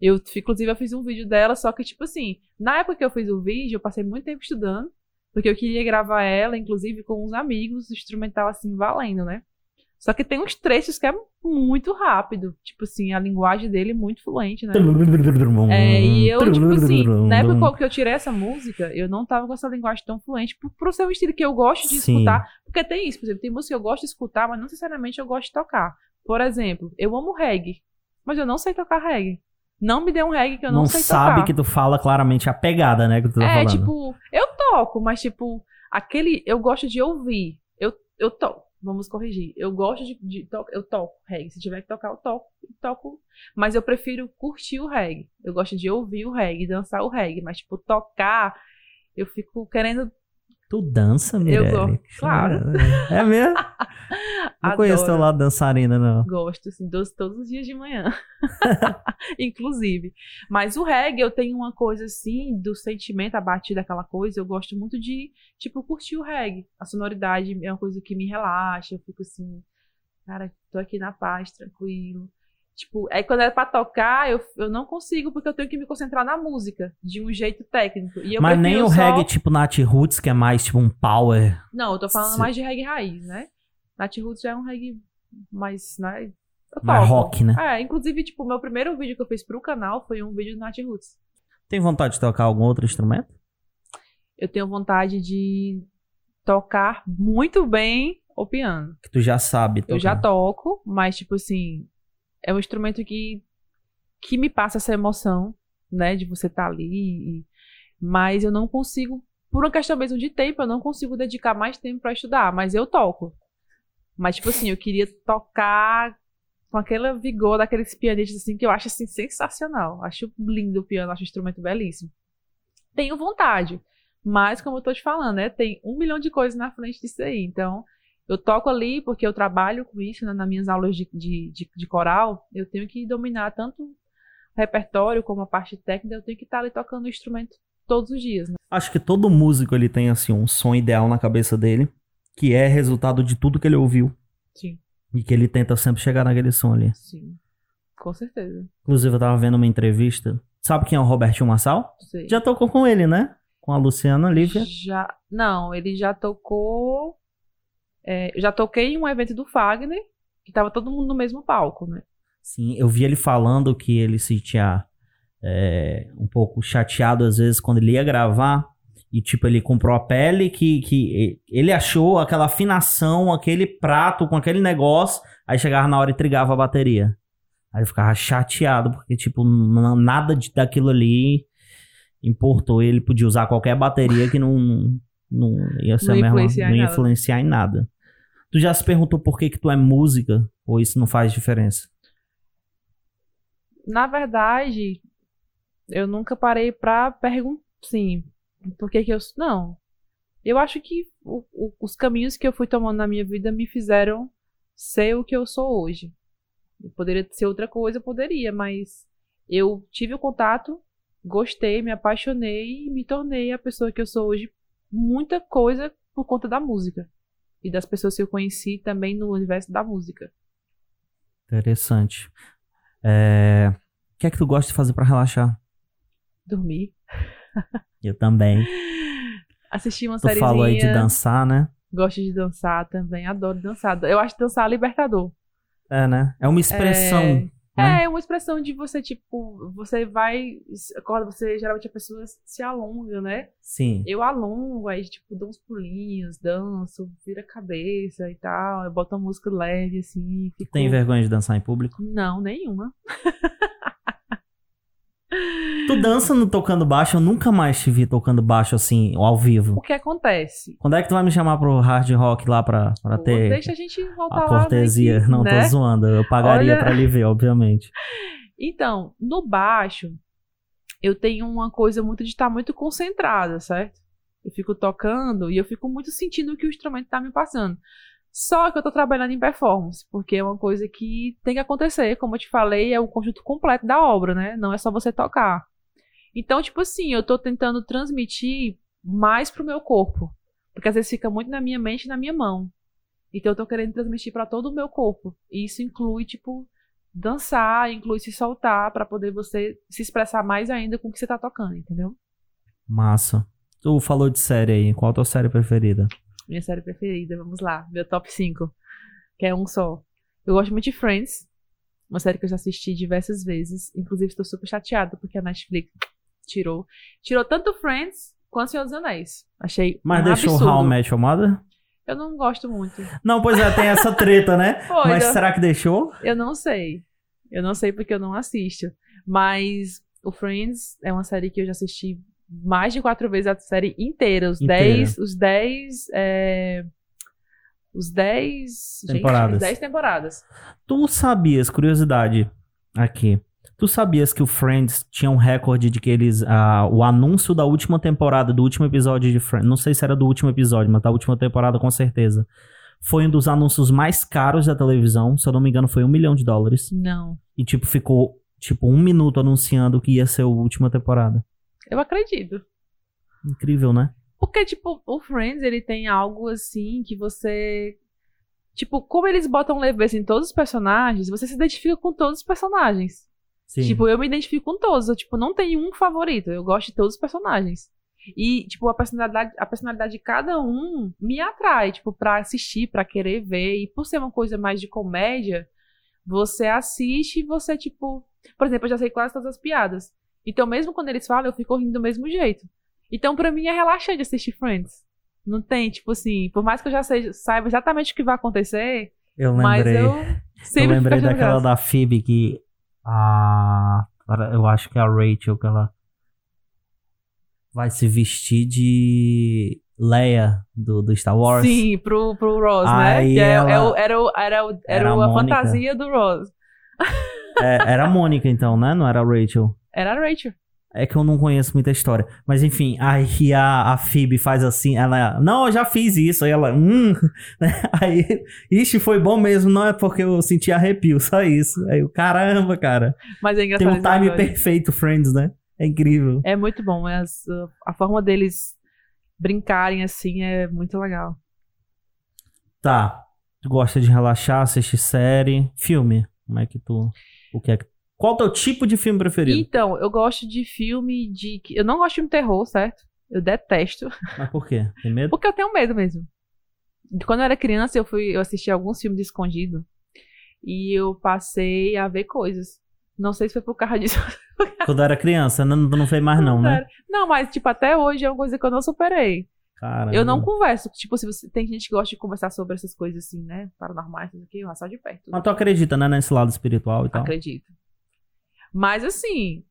Eu, inclusive, eu fiz um vídeo dela, só que, tipo assim, na época que eu fiz o vídeo, eu passei muito tempo estudando, porque eu queria gravar ela, inclusive, com uns amigos, instrumental, assim, valendo, né? Só que tem uns trechos que é muito rápido. Tipo assim, a linguagem dele é muito fluente, né? É, e eu, tipo assim, na época que eu tirei essa música, eu não tava com essa linguagem tão fluente, por, por ser um estilo que eu gosto de Sim. escutar. Porque tem isso, por exemplo, tem música que eu gosto de escutar, mas não necessariamente eu gosto de tocar. Por exemplo, eu amo reggae, mas eu não sei tocar reggae. Não me dê um reggae que eu não, não sei sabe tocar. que tu fala claramente a pegada, né? Que tu tá é, falando. tipo, eu toco, mas tipo, aquele. Eu gosto de ouvir. Eu, eu toco. Vamos corrigir. Eu gosto de, de to- eu toco reggae. Se tiver que tocar, eu toco, eu toco. Mas eu prefiro curtir o reggae. Eu gosto de ouvir o reggae, dançar o reggae. Mas, tipo, tocar, eu fico querendo. Tu dança, Mirelle? gosto, claro. É mesmo? [laughs] Não conheço teu lado dançarina, não. Gosto, assim, todos, todos os dias de manhã. [laughs] Inclusive. Mas o reggae, eu tenho uma coisa assim, do sentimento, a batida daquela coisa, eu gosto muito de, tipo, curtir o reggae. A sonoridade é uma coisa que me relaxa, eu fico assim, cara, tô aqui na paz, tranquilo. Tipo, aí quando é pra tocar, eu, eu não consigo, porque eu tenho que me concentrar na música, de um jeito técnico. Mas nem o só- reggae tipo Nat Roots, que é mais tipo um power. Não, eu tô falando Se- mais de reggae raiz, né? Nat Roots já é um reggae mais, né? Mais rock, né? É, inclusive, tipo, o meu primeiro vídeo que eu fiz pro canal foi um vídeo do Nat Roots. Tem vontade de tocar algum outro instrumento? Eu tenho vontade de tocar muito bem o piano. Que tu já sabe tocar. Eu já toco, mas, tipo assim, é um instrumento que, que me passa essa emoção, né? De você estar ali. e- mas eu não consigo, por uma questão mesmo de tempo, eu não consigo dedicar mais tempo pra estudar, mas eu toco. Mas, tipo assim, eu queria tocar com aquele vigor daqueles pianistas, assim, que eu acho, assim, sensacional. Acho lindo o piano, acho um instrumento belíssimo. Tenho vontade, mas, como eu tô te falando, né? Tem um milhão de coisas na frente disso aí. Então, Eu toco ali porque eu trabalho com isso, né, nas minhas aulas de, de, de, de coral. Eu tenho que dominar tanto o repertório como a parte técnica. Eu tenho que estar ali tocando o instrumento todos os dias. Né? Acho que todo músico ele tem assim um som ideal na cabeça dele, que é resultado de tudo que ele ouviu Sim, e que ele tenta sempre chegar naquele som ali. sim. Com certeza. Inclusive eu tava vendo uma entrevista. Sabe quem é o Robertinho Massal? Sei. Já tocou com ele, né? Com a Luciana Lívia. Já, não, ele já tocou. é, já toquei em um evento do Fagner, que tava todo mundo no mesmo palco, né? Sim, eu vi ele falando que ele se tinha é, um pouco chateado às vezes quando ele ia gravar e tipo ele comprou a pele que, que ele achou aquela afinação, aquele prato com aquele negócio, aí chegava na hora e trigava a bateria. Aí ele ficava chateado porque tipo nada de, daquilo ali importou, ele podia usar qualquer bateria que não não ia ser Não a mesma, influenciar em não ia nada. influenciar em nada. Tu já se perguntou por que que tu é música ou isso não faz diferença? Na verdade, eu nunca parei pra perguntar, sim, por que que eu... Não. Eu acho que o- o- os caminhos que eu fui tomando na minha vida me fizeram ser o que eu sou hoje. Eu poderia ser outra coisa, eu poderia, mas eu tive o contato, gostei, me apaixonei e me tornei a pessoa que eu sou hoje. Muita coisa por conta da música. E das pessoas que eu conheci também no universo da música. Interessante. É, O que é que tu gosta de fazer pra relaxar? Dormir. Eu também. Assistir uma Tu série. falou aí de dançar, né? Gosto de dançar também, adoro dançar. Eu acho dançar libertador. É, né? É uma expressão. né? É, é uma expressão de você, tipo, você vai. Acorda, você geralmente a pessoa se alonga, né? Sim. Eu alongo, aí, tipo, dou uns pulinhos, danço, vira a cabeça e tal. Eu boto uma música leve, assim. Fico... Tem vergonha de dançar em público? Não, nenhuma. [laughs] Tu dança no tocando baixo? Eu nunca mais te vi tocando baixo assim, ao vivo. O que acontece? Quando é que tu vai me chamar pro hard rock lá pra, pra Pô, ter Deixa a gente voltar a lá. cortesia? Não, né? tô zoando. Eu pagaria Olha- pra lhe ver, obviamente. Então, no baixo, eu tenho uma coisa muito de estar muito concentrada, certo? Eu fico tocando e eu fico muito sentindo o que o instrumento tá me passando. Só que eu tô trabalhando em performance, porque é uma coisa que tem que acontecer. Como eu te falei, é o conjunto completo da obra, né? Não é só você tocar. Então, tipo assim, eu tô tentando transmitir mais pro meu corpo. Porque às vezes fica muito na minha mente e na minha mão. Então eu tô querendo transmitir pra todo o meu corpo. E isso inclui, tipo, dançar, inclui se soltar pra poder você se expressar mais ainda com o que você tá tocando, entendeu? Massa. Tu falou de série aí. Qual a tua série preferida? Minha série preferida, vamos lá, meu top 5, que é um só. Eu gosto muito de Friends, uma série que eu já assisti diversas vezes, inclusive estou super chateada porque a Netflix tirou. Tirou tanto Friends quanto Senhor dos Anéis. Achei Mas um deixou absurdo. How Your Mother? Eu não gosto muito. Não, pois é, tem essa treta, né? [laughs] Pois Mas é. será que deixou? Eu não sei. Eu não sei porque eu não assisto. Mas o Friends é uma série que eu já assisti mais de quatro vezes a série inteira. Os Inteira. dez. Os dez. é, Os dez. gente, Temporadas. os dez temporadas. Tu sabias, curiosidade aqui. Tu sabias que o Friends tinha um recorde de que eles. ah, o anúncio da última temporada, do último episódio de Friends. Não sei se era do último episódio, mas da última temporada com certeza. Foi um dos anúncios mais caros da televisão. Se eu não me engano, foi um milhão de dólares. Não. E, tipo, ficou, tipo, um minuto anunciando que ia ser a última temporada. Eu acredito. Incrível, né? Porque, tipo, o Friends, ele tem algo assim que você. Tipo, como eles botam leveza em todos os personagens, você se identifica com todos os personagens. Sim. Tipo, eu me identifico com todos. Eu, tipo, não tenho um favorito. Eu gosto de todos os personagens. E, tipo, a personalidade, a personalidade de cada um me atrai, tipo, pra assistir, pra querer ver. E por ser uma coisa mais de comédia, você assiste e você, tipo. Por exemplo, eu já sei quase todas as piadas. Então, mesmo quando eles falam, eu fico rindo do mesmo jeito. Então, pra mim, é relaxante assistir Friends. Não tem, tipo assim, por mais que eu já seja, saiba exatamente o que vai acontecer, eu mas lembrei. eu Eu sempre lembrei daquela da Phoebe que. A. Eu acho que é a Rachel que ela. Vai se vestir de. Leia do, do Star Wars. Sim, pro, pro Ross, Aí né? Que é- ela- é era, o- era, o- era, Era a a fantasia do Ross. É, era a Mônica, então, né? Não era a Rachel. Era a Rachel. É que eu não conheço muita história. Mas enfim, aí a, a Phoebe faz assim, ela. Não, eu já fiz isso. Aí ela. Hum. [laughs] Aí. Ixi, foi bom mesmo. Não é porque eu senti arrepio, só isso. Aí eu, caramba, cara. Mas é Tem engraçado. um esse time perfeito, Friends, né? É incrível. É muito bom. é as- a forma deles brincarem assim é muito legal. Tá. Tu gosta de relaxar, assistir série, filme? Como é que tu. O que é que. Qual o teu tipo de filme preferido? Então, eu gosto de filme de. Eu não gosto de filme terror, certo? Eu detesto. [laughs] Mas por quê? Tem medo? Porque eu tenho medo mesmo. Quando eu era criança, eu fui, eu assisti alguns filmes de escondido. E eu passei a ver coisas. Não sei se foi por causa disso. [laughs] Quando eu era criança, não, não fez mais não, né? Não, mas, tipo, até hoje é uma coisa que eu não superei. Caramba. Eu não converso. Tipo, se você. Tem gente que gosta de conversar sobre essas coisas assim, né? Paranormais, isso aqui, eu só de perto. Mas tu acredita, né, nesse lado espiritual e tal? Acredito. Mas assim,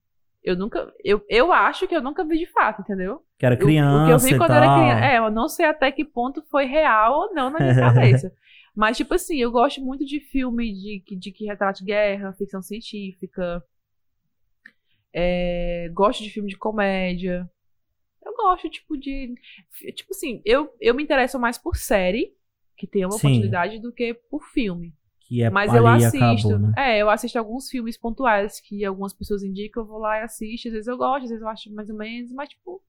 eu nunca. Eu, eu acho que eu nunca vi de fato, entendeu? Que era criança o que eu vi quando era criança. É, eu não sei até que ponto foi real ou não na minha cabeça. [laughs] Mas, tipo assim, eu gosto muito de filme de, que- de que retrate guerra, ficção científica. É, gosto de filme de comédia. Eu gosto, tipo, de. Tipo assim, eu, eu me interesso mais por série, que tem uma Sim. continuidade, do que por filme. Que é Mas eu assisto. acabou, né? É, eu assisto alguns filmes pontuais que algumas pessoas indicam, eu vou lá e assisto. Às vezes eu gosto, às vezes eu acho mais ou menos, mas, tipo,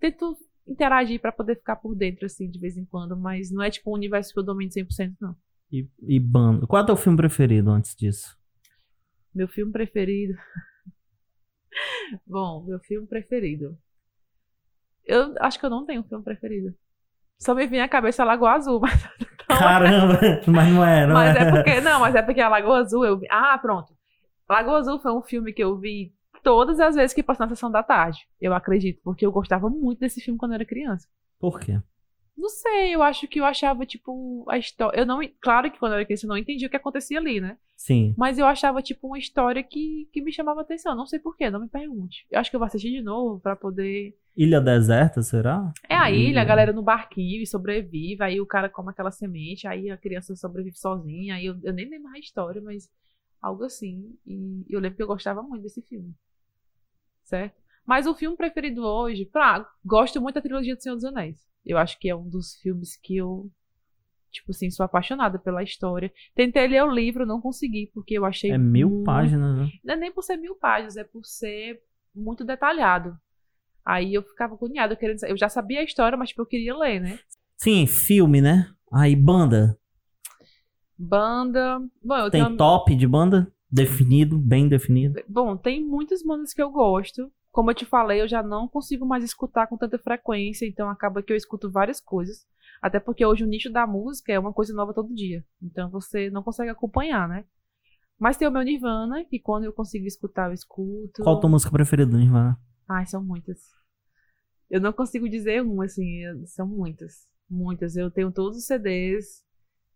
tento interagir pra poder ficar por dentro, assim, de vez em quando. Mas não é, tipo, um universo que eu domino 100%, não. E, e banda. Qual é o teu filme preferido antes disso? Meu filme preferido. [laughs] Bom, meu filme preferido. Eu acho que eu não tenho um filme preferido. Só me vem à cabeça Lagoa Azul, [laughs] mas. [laughs] Caramba! Mas não é, não Mas é? é porque. Não, mas é porque a Lagoa Azul eu vi. Ah, pronto. Lagoa Azul foi um filme que eu vi todas as vezes que passou na sessão da tarde. Eu acredito, porque eu gostava muito desse filme quando eu era criança. Por quê? Não sei, eu acho que eu achava, tipo, a história. Eu não. Claro que quando eu era criança eu não entendi o que acontecia ali, né? Sim. Mas eu achava, tipo, uma história que, que me chamava atenção. Não sei porquê, não me pergunte. Eu acho que eu vou assistir de novo pra poder. Ilha Deserta, será? É a ilha, a Hum. galera no barquinho e sobrevive, aí o cara come aquela semente, aí a criança sobrevive sozinha, aí eu, eu nem lembro a história, mas algo assim. E eu lembro que eu gostava muito desse filme. Certo? Mas o filme preferido hoje, pra, gosto muito da trilogia do Senhor dos Anéis. Eu acho que é um dos filmes que eu, tipo assim, sou apaixonada pela história. Tentei ler o livro, não consegui, porque eu achei. É mil muito- páginas, né? Não é nem por ser mil páginas, é por ser muito detalhado. Aí eu ficava agoniada, eu, querendo, eu já sabia a história, mas tipo, eu queria ler, né? Sim, filme, né? Aí, banda. Banda. Bom, Tem tenho. top de banda? Definido, bem definido. Bom, tem muitas bandas que eu gosto. Como eu te falei, eu já não consigo mais escutar com tanta frequência, então acaba que eu escuto várias coisas. Até porque hoje o nicho da música é uma coisa nova todo dia. Então você não consegue acompanhar, né? Mas tem o meu Nirvana, que quando eu consigo escutar, eu escuto. Qual a tua música preferida do Nirvana? Ai, são muitas. Eu não consigo dizer uma, assim, são muitas. Muitas. Eu tenho todos os CDs,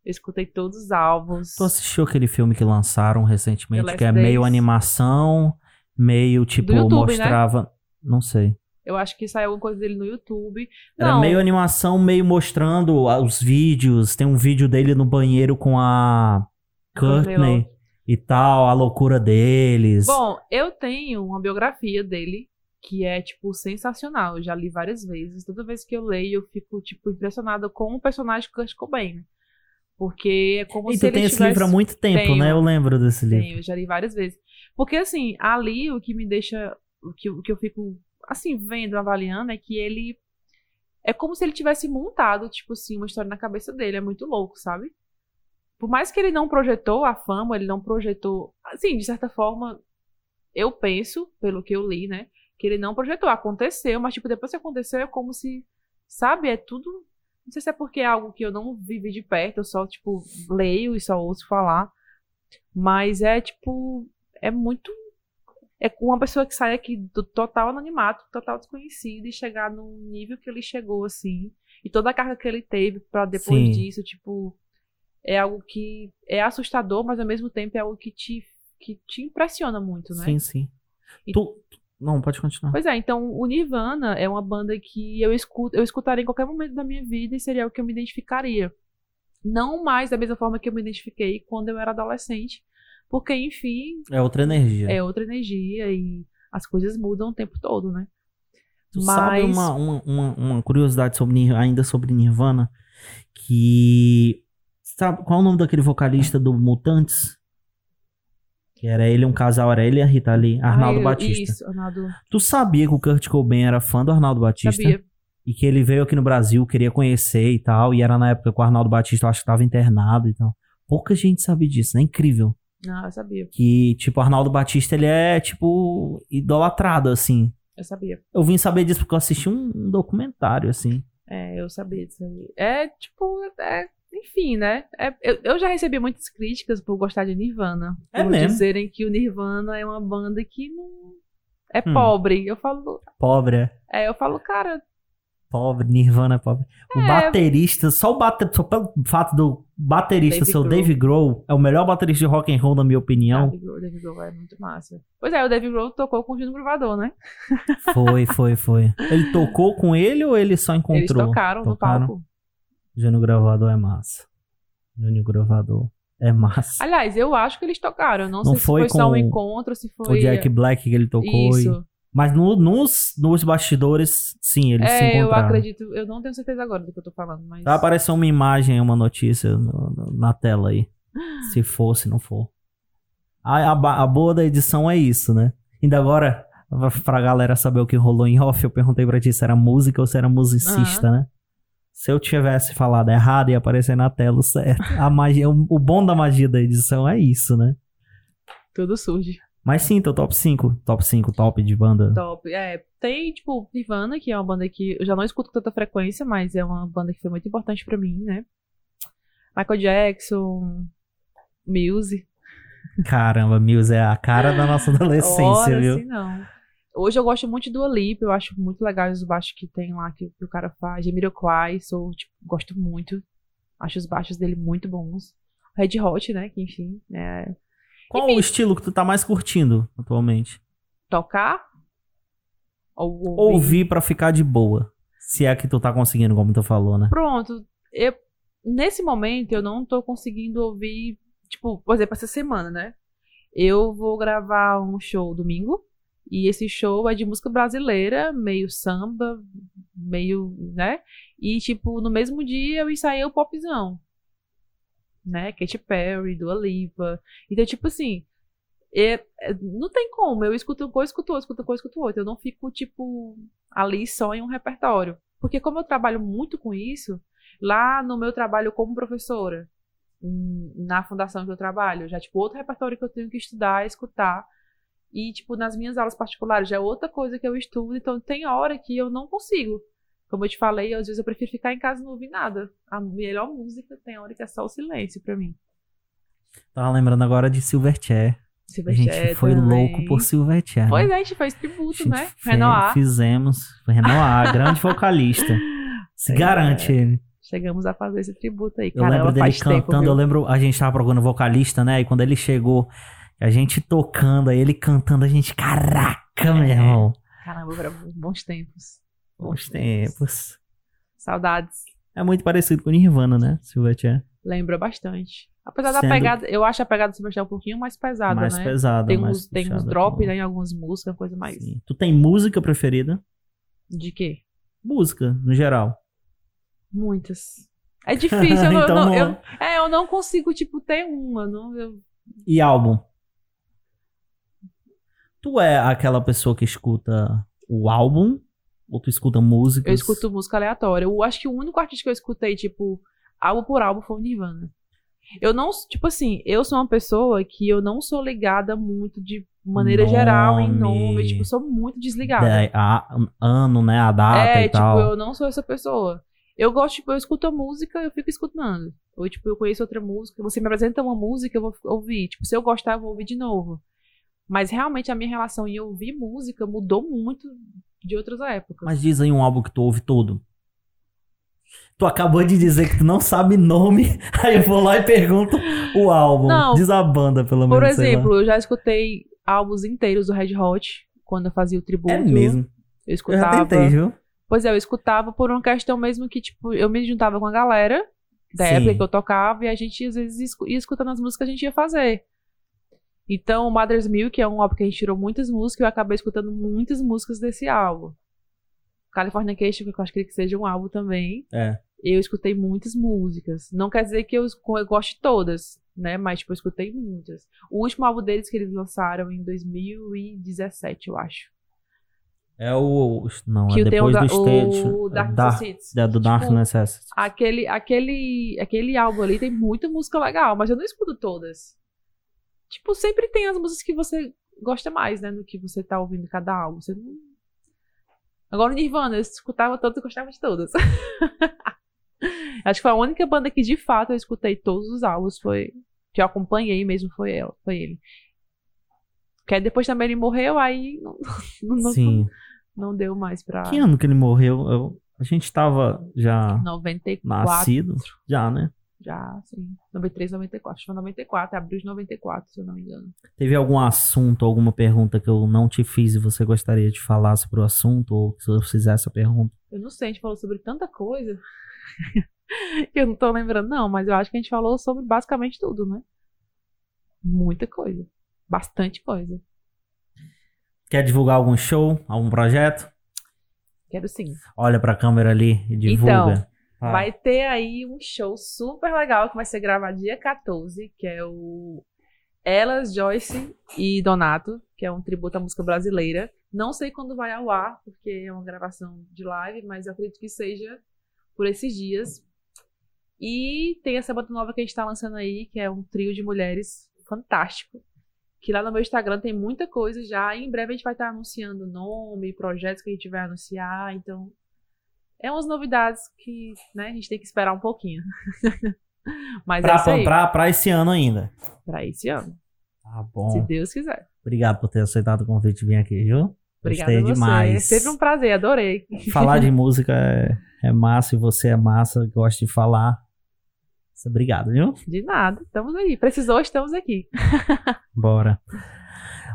eu escutei todos os álbuns. Tu assistiu aquele filme que lançaram recentemente, que é meio animação, meio tipo YouTube, né? mostrava. Não sei. Eu acho que saiu alguma coisa dele no YouTube. Era não, meio animação, meio mostrando os vídeos. Tem um vídeo dele no banheiro com a Courtney e tal, a loucura deles. Bom, eu tenho uma biografia dele que é, tipo, sensacional. Eu já li várias vezes. Toda vez que eu leio, eu fico, tipo, impressionada com o personagem Kurt Cobain. né? Porque é como e se tu ele tem esse tivesse... livro há muito tempo, Tenho. né? Eu lembro desse livro. Tenho, eu já li várias vezes. Porque, assim, ali o que me deixa. O que, o que eu fico, assim, vendo, avaliando, é que ele. É como se ele tivesse montado, tipo assim, uma história na cabeça dele. É muito louco, sabe? Por mais que ele não projetou a fama, ele não projetou. Assim, de certa forma, eu penso, pelo que eu li, né? Que ele não projetou. Aconteceu, mas, tipo, depois que aconteceu, é como se. Sabe? É tudo. Não sei se é porque é algo que eu não vivi de perto, eu só, tipo, leio e só ouço falar. Mas é, tipo. É muito. É uma pessoa que sai aqui do total anonimato, total desconhecido, e chegar num nível que ele chegou, assim. E toda a carga que ele teve pra depois Sim. disso, tipo. É algo que é assustador, mas ao mesmo tempo é algo que te, que te impressiona muito, né? Sim, sim. E- Tu... Não, pode continuar. Pois é, então o Nirvana é uma banda que eu escuto, eu escutaria em qualquer momento da minha vida e seria o que eu me identificaria. Não mais da mesma forma que eu me identifiquei quando eu era adolescente, porque enfim, É outra energia. é outra energia e as coisas mudam o tempo todo, né? Tu sabe uma, uma, uma, curiosidade sobre, ainda sobre Nirvana? Que. Sabe qual é o nome daquele vocalista do Mutantes? Que era ele, um casal, era ele e a Rita Lee, Arnaldo Ah, eu- Batista. Isso, Arnaldo. Tu sabia que o Kurt Cobain era fã do Arnaldo Batista? Sabia. E que ele veio aqui no Brasil, queria conhecer e tal. E era na época que o Arnaldo Batista, eu acho que tava internado e tal. Pouca gente sabe disso, né? Incrível. Não, eu sabia. Que, tipo, o Arnaldo Batista, ele é, tipo, idolatrado, assim. Eu sabia. Eu vim saber disso porque eu assisti um, um documentário, assim. É, eu sabia disso aí. É, tipo, é, enfim, né? É, eu, eu já recebi muitas críticas por gostar de Nirvana. É por mesmo? dizerem que o Nirvana é uma banda que não. É Hum. pobre. Eu falo. Pobre, é. É, eu falo, cara, Pobre, Nirvana é pobre. O É. baterista, só o bate, só pelo fato do baterista Dave ser o. Dave Grohl, é o melhor baterista de rock and roll, na minha opinião. Dave Grohl, Dave Grohl é muito massa. Pois é, o Dave Grohl tocou com o Juno Gravador, né? [laughs] Foi, foi, foi. Ele tocou com ele ou ele só encontrou? Eles tocaram, no palco. Júnior Gravador é massa. Júnior Gravador é massa. Aliás, eu acho que eles tocaram. Não, Não sei foi se foi só um encontro, se foi. o Jack Black que ele tocou. e- Isso. Mas no- nos, nos bastidores, sim, eles se É, eu encontraram. acredito. Eu não tenho certeza agora do que eu tô falando, mas. Vai aparecer uma imagem, uma notícia no- no- na tela aí. [gasps] Se for, se não for. A, a, a boa da edição é isso, né? Ainda agora, pra galera saber o que rolou em off, eu perguntei pra ti se era música ou se era musicista, né? Se eu tivesse falado errado, ia aparecer na tela o certo. A magia, o, o bom da magia da edição é isso, né? Tudo surge. Mas sim, teu top 5. Top 5, top de banda. Top. É, tem, tipo, Nirvana, que é uma banda que eu já não escuto com tanta frequência, mas é uma banda que foi muito importante pra mim, né? Michael Jackson, Muse. Caramba, Mills é a cara da nossa [laughs] adolescência, Ora, viu? assim não. Hoje eu gosto muito do Alip, eu acho muito legal os baixos que tem lá, que, que o cara faz. Jamiroquai, sou, tipo, gosto muito. Acho os baixos dele muito bons. Red Hot, né, que enfim, é... Qual Enfim. o estilo que tu tá mais curtindo atualmente? Tocar? Ou ouvir? Ouvir pra ficar de boa. Se é que tu tá conseguindo, como tu falou, né? Pronto. Eu, nesse momento, eu não tô conseguindo ouvir, tipo, por exemplo, essa semana, né? Eu vou gravar um show domingo. E esse show é de música brasileira, meio samba, meio, né? E, tipo, no mesmo dia eu ensaiei o popzão. Né? Katy Perry, Dua Lipa. Então, tipo assim, é- é- não tem como. Eu escuto uma coisa, escuto outra, escuto uma coisa, escuto outra. Eu não fico, tipo, ali só em um repertório. Porque como eu trabalho muito com isso, lá no meu trabalho como professora, na fundação que eu trabalho, já, tipo, outro repertório que eu tenho que estudar, escutar. E, tipo, nas minhas aulas particulares já é outra coisa que eu estudo. Então, tem hora que eu não consigo. Como eu te falei, às vezes eu prefiro ficar em casa e não ouvir nada. A melhor música tem hora que é só o silêncio pra mim. Tava lembrando agora de Silverchair. A Silverchair gente foi também. louco por Silverchair. Pois né? é, a gente fez A tributo, gente né? Renoir. Fizemos. Renoir, [laughs] grande vocalista. Se É. garante ele. Chegamos a fazer esse tributo aí. Eu Caramba, lembro dele tempo, cantando, viu? eu lembro, a gente tava procurando vocalista, né? E quando ele chegou, a gente tocando, aí ele cantando, a gente, caraca, meu É. irmão. Caramba, bons tempos. Bons tempos. Saudades. É muito parecido com o Nirvana, né? Silverchair. Lembra bastante. Apesar da Sendo- pegada, eu acho a pegada do Silverchair um pouquinho mais pesada, mais né? pesada, tem mais uns, tem uns drop, com- né, em algumas músicas, coisa mais. Sim. Tu tem música preferida? De quê? Música, no geral. Muitas. É difícil, eu [laughs] não, Então eu não- não- eu- é, eu não consigo, tipo, ter uma. Não, eu- E álbum? Tu é aquela pessoa que escuta o álbum? Ou tu escuta músicas? eu escuto música aleatória. Eu acho que o único artista que eu escutei, tipo, álbum por álbum foi o Nirvana. Eu não, tipo assim, eu sou uma pessoa que eu não sou ligada muito de maneira geral em Nome. nome. Tipo, sou muito desligada. Da- a- ano, né? A data É, e tipo, tal. eu não sou essa pessoa. Eu gosto, tipo, eu escuto a música, eu fico escutando. Ou, tipo, eu conheço outra música, você me apresenta uma música, eu vou ouvir. Tipo, se eu gostar, eu vou ouvir de novo. Mas realmente a minha relação em ouvir música mudou muito de outras épocas. Mas diz aí um álbum que tu ouve todo. Tu acabou de dizer que tu não sabe nome, [laughs] aí eu vou lá e pergunto o álbum. Não. Diz a banda, pelo menos. Por exemplo, eu já escutei álbuns inteiros do Red Hot, quando eu fazia o tributo. É mesmo. Eu Eu escutava. já tentei, viu? Pois é, eu escutava por uma questão mesmo que, tipo, eu me juntava com a galera da Sim. época que eu tocava e a gente às vezes ia escutando as músicas que a gente ia fazer. Então, o Mother's Milk é um álbum que a gente tirou muitas músicas e eu acabei escutando muitas músicas desse álbum. California Cation, que eu acho que seja um álbum também. É. Eu escutei muitas músicas. Não quer dizer que eu, eu goste de todas, né? Mas, tipo, eu escutei muitas. O último álbum deles que eles lançaram em 2017, eu acho. É o. Não, Que é depois o, do Stage. o Dark Dark, Necessities. é, do Dark Tipo, Necessities. Aquele, aquele, aquele álbum ali tem muita música legal, mas eu não escuto todas. Tipo, sempre tem as músicas que você gosta mais, né? Do que você tá ouvindo cada álbum. Você não... Agora o Nirvana, eu escutava todas e gostava de todas. [laughs] Acho que foi a única banda que de fato eu escutei todos os álbuns. Foi. Que eu acompanhei mesmo foi ela, foi ele. Que aí depois também ele morreu, aí não, [laughs] não, Sim. não deu mais pra. Que ano que ele morreu? Eu- a gente tava já 94. nascido. Já, né? Já, sim. 93, 94. Acho que foi 94, abril de 94, se eu não me engano. Teve algum assunto, alguma pergunta que eu não te fiz e você gostaria de falar sobre o assunto? Ou se eu fizer essa pergunta? Eu não sei, a gente falou sobre tanta coisa [laughs] que eu não tô lembrando, não, mas eu acho que a gente falou sobre basicamente tudo, né? Muita coisa. Bastante coisa. Quer divulgar algum show, algum projeto? Quero sim. Olha pra câmera ali e divulga. Ah, Vai ter aí um show super legal que vai ser gravado dia 14, que é o Elas, Joyce e Donato, que é um tributo à música brasileira. Não sei quando vai ao ar, porque é uma gravação de live, mas acredito que seja por esses dias. E tem essa banda nova que a gente tá lançando aí, que é um trio de mulheres fantástico. Que lá no meu Instagram tem muita coisa já. E em breve a gente vai estar anunciando nome, projetos que a gente vai anunciar. Então, é umas novidades que né, a gente tem que esperar um pouquinho. [laughs] Mas é pra, aí, pra, pra esse ano ainda. pra esse ano, Tá se bom. Deus quiser. Obrigado por ter aceitado o convite de vir aqui, viu? Obrigada Gostei demais. É sempre um prazer, adorei. [laughs] Falar de música é, é massa e você é massa, gosta de falar. Obrigado, viu? De nada, estamos aí. Precisou, estamos aqui. [laughs] Bora.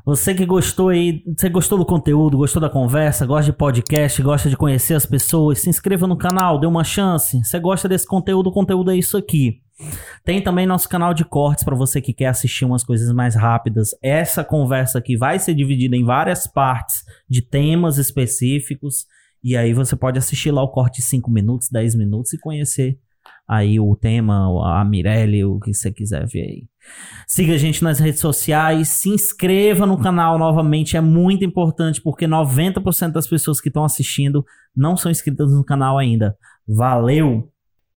Você que gostou aí, você gostou do conteúdo, gostou da conversa, gosta de podcast, gosta de conhecer as pessoas, se inscreva no canal, dê uma chance. Você gosta desse conteúdo, o conteúdo é isso aqui. Tem também nosso canal de cortes para você que quer assistir umas coisas mais rápidas. Essa conversa aqui vai ser dividida em várias partes de temas específicos. E aí você pode assistir lá o corte de 5 minutos, 10 minutos e conhecer aí o tema, a Mirelle, o que você quiser ver aí. Siga a gente nas redes sociais, se inscreva no canal novamente, é muito importante porque 90% das pessoas que estão assistindo não são inscritas no canal ainda. Valeu!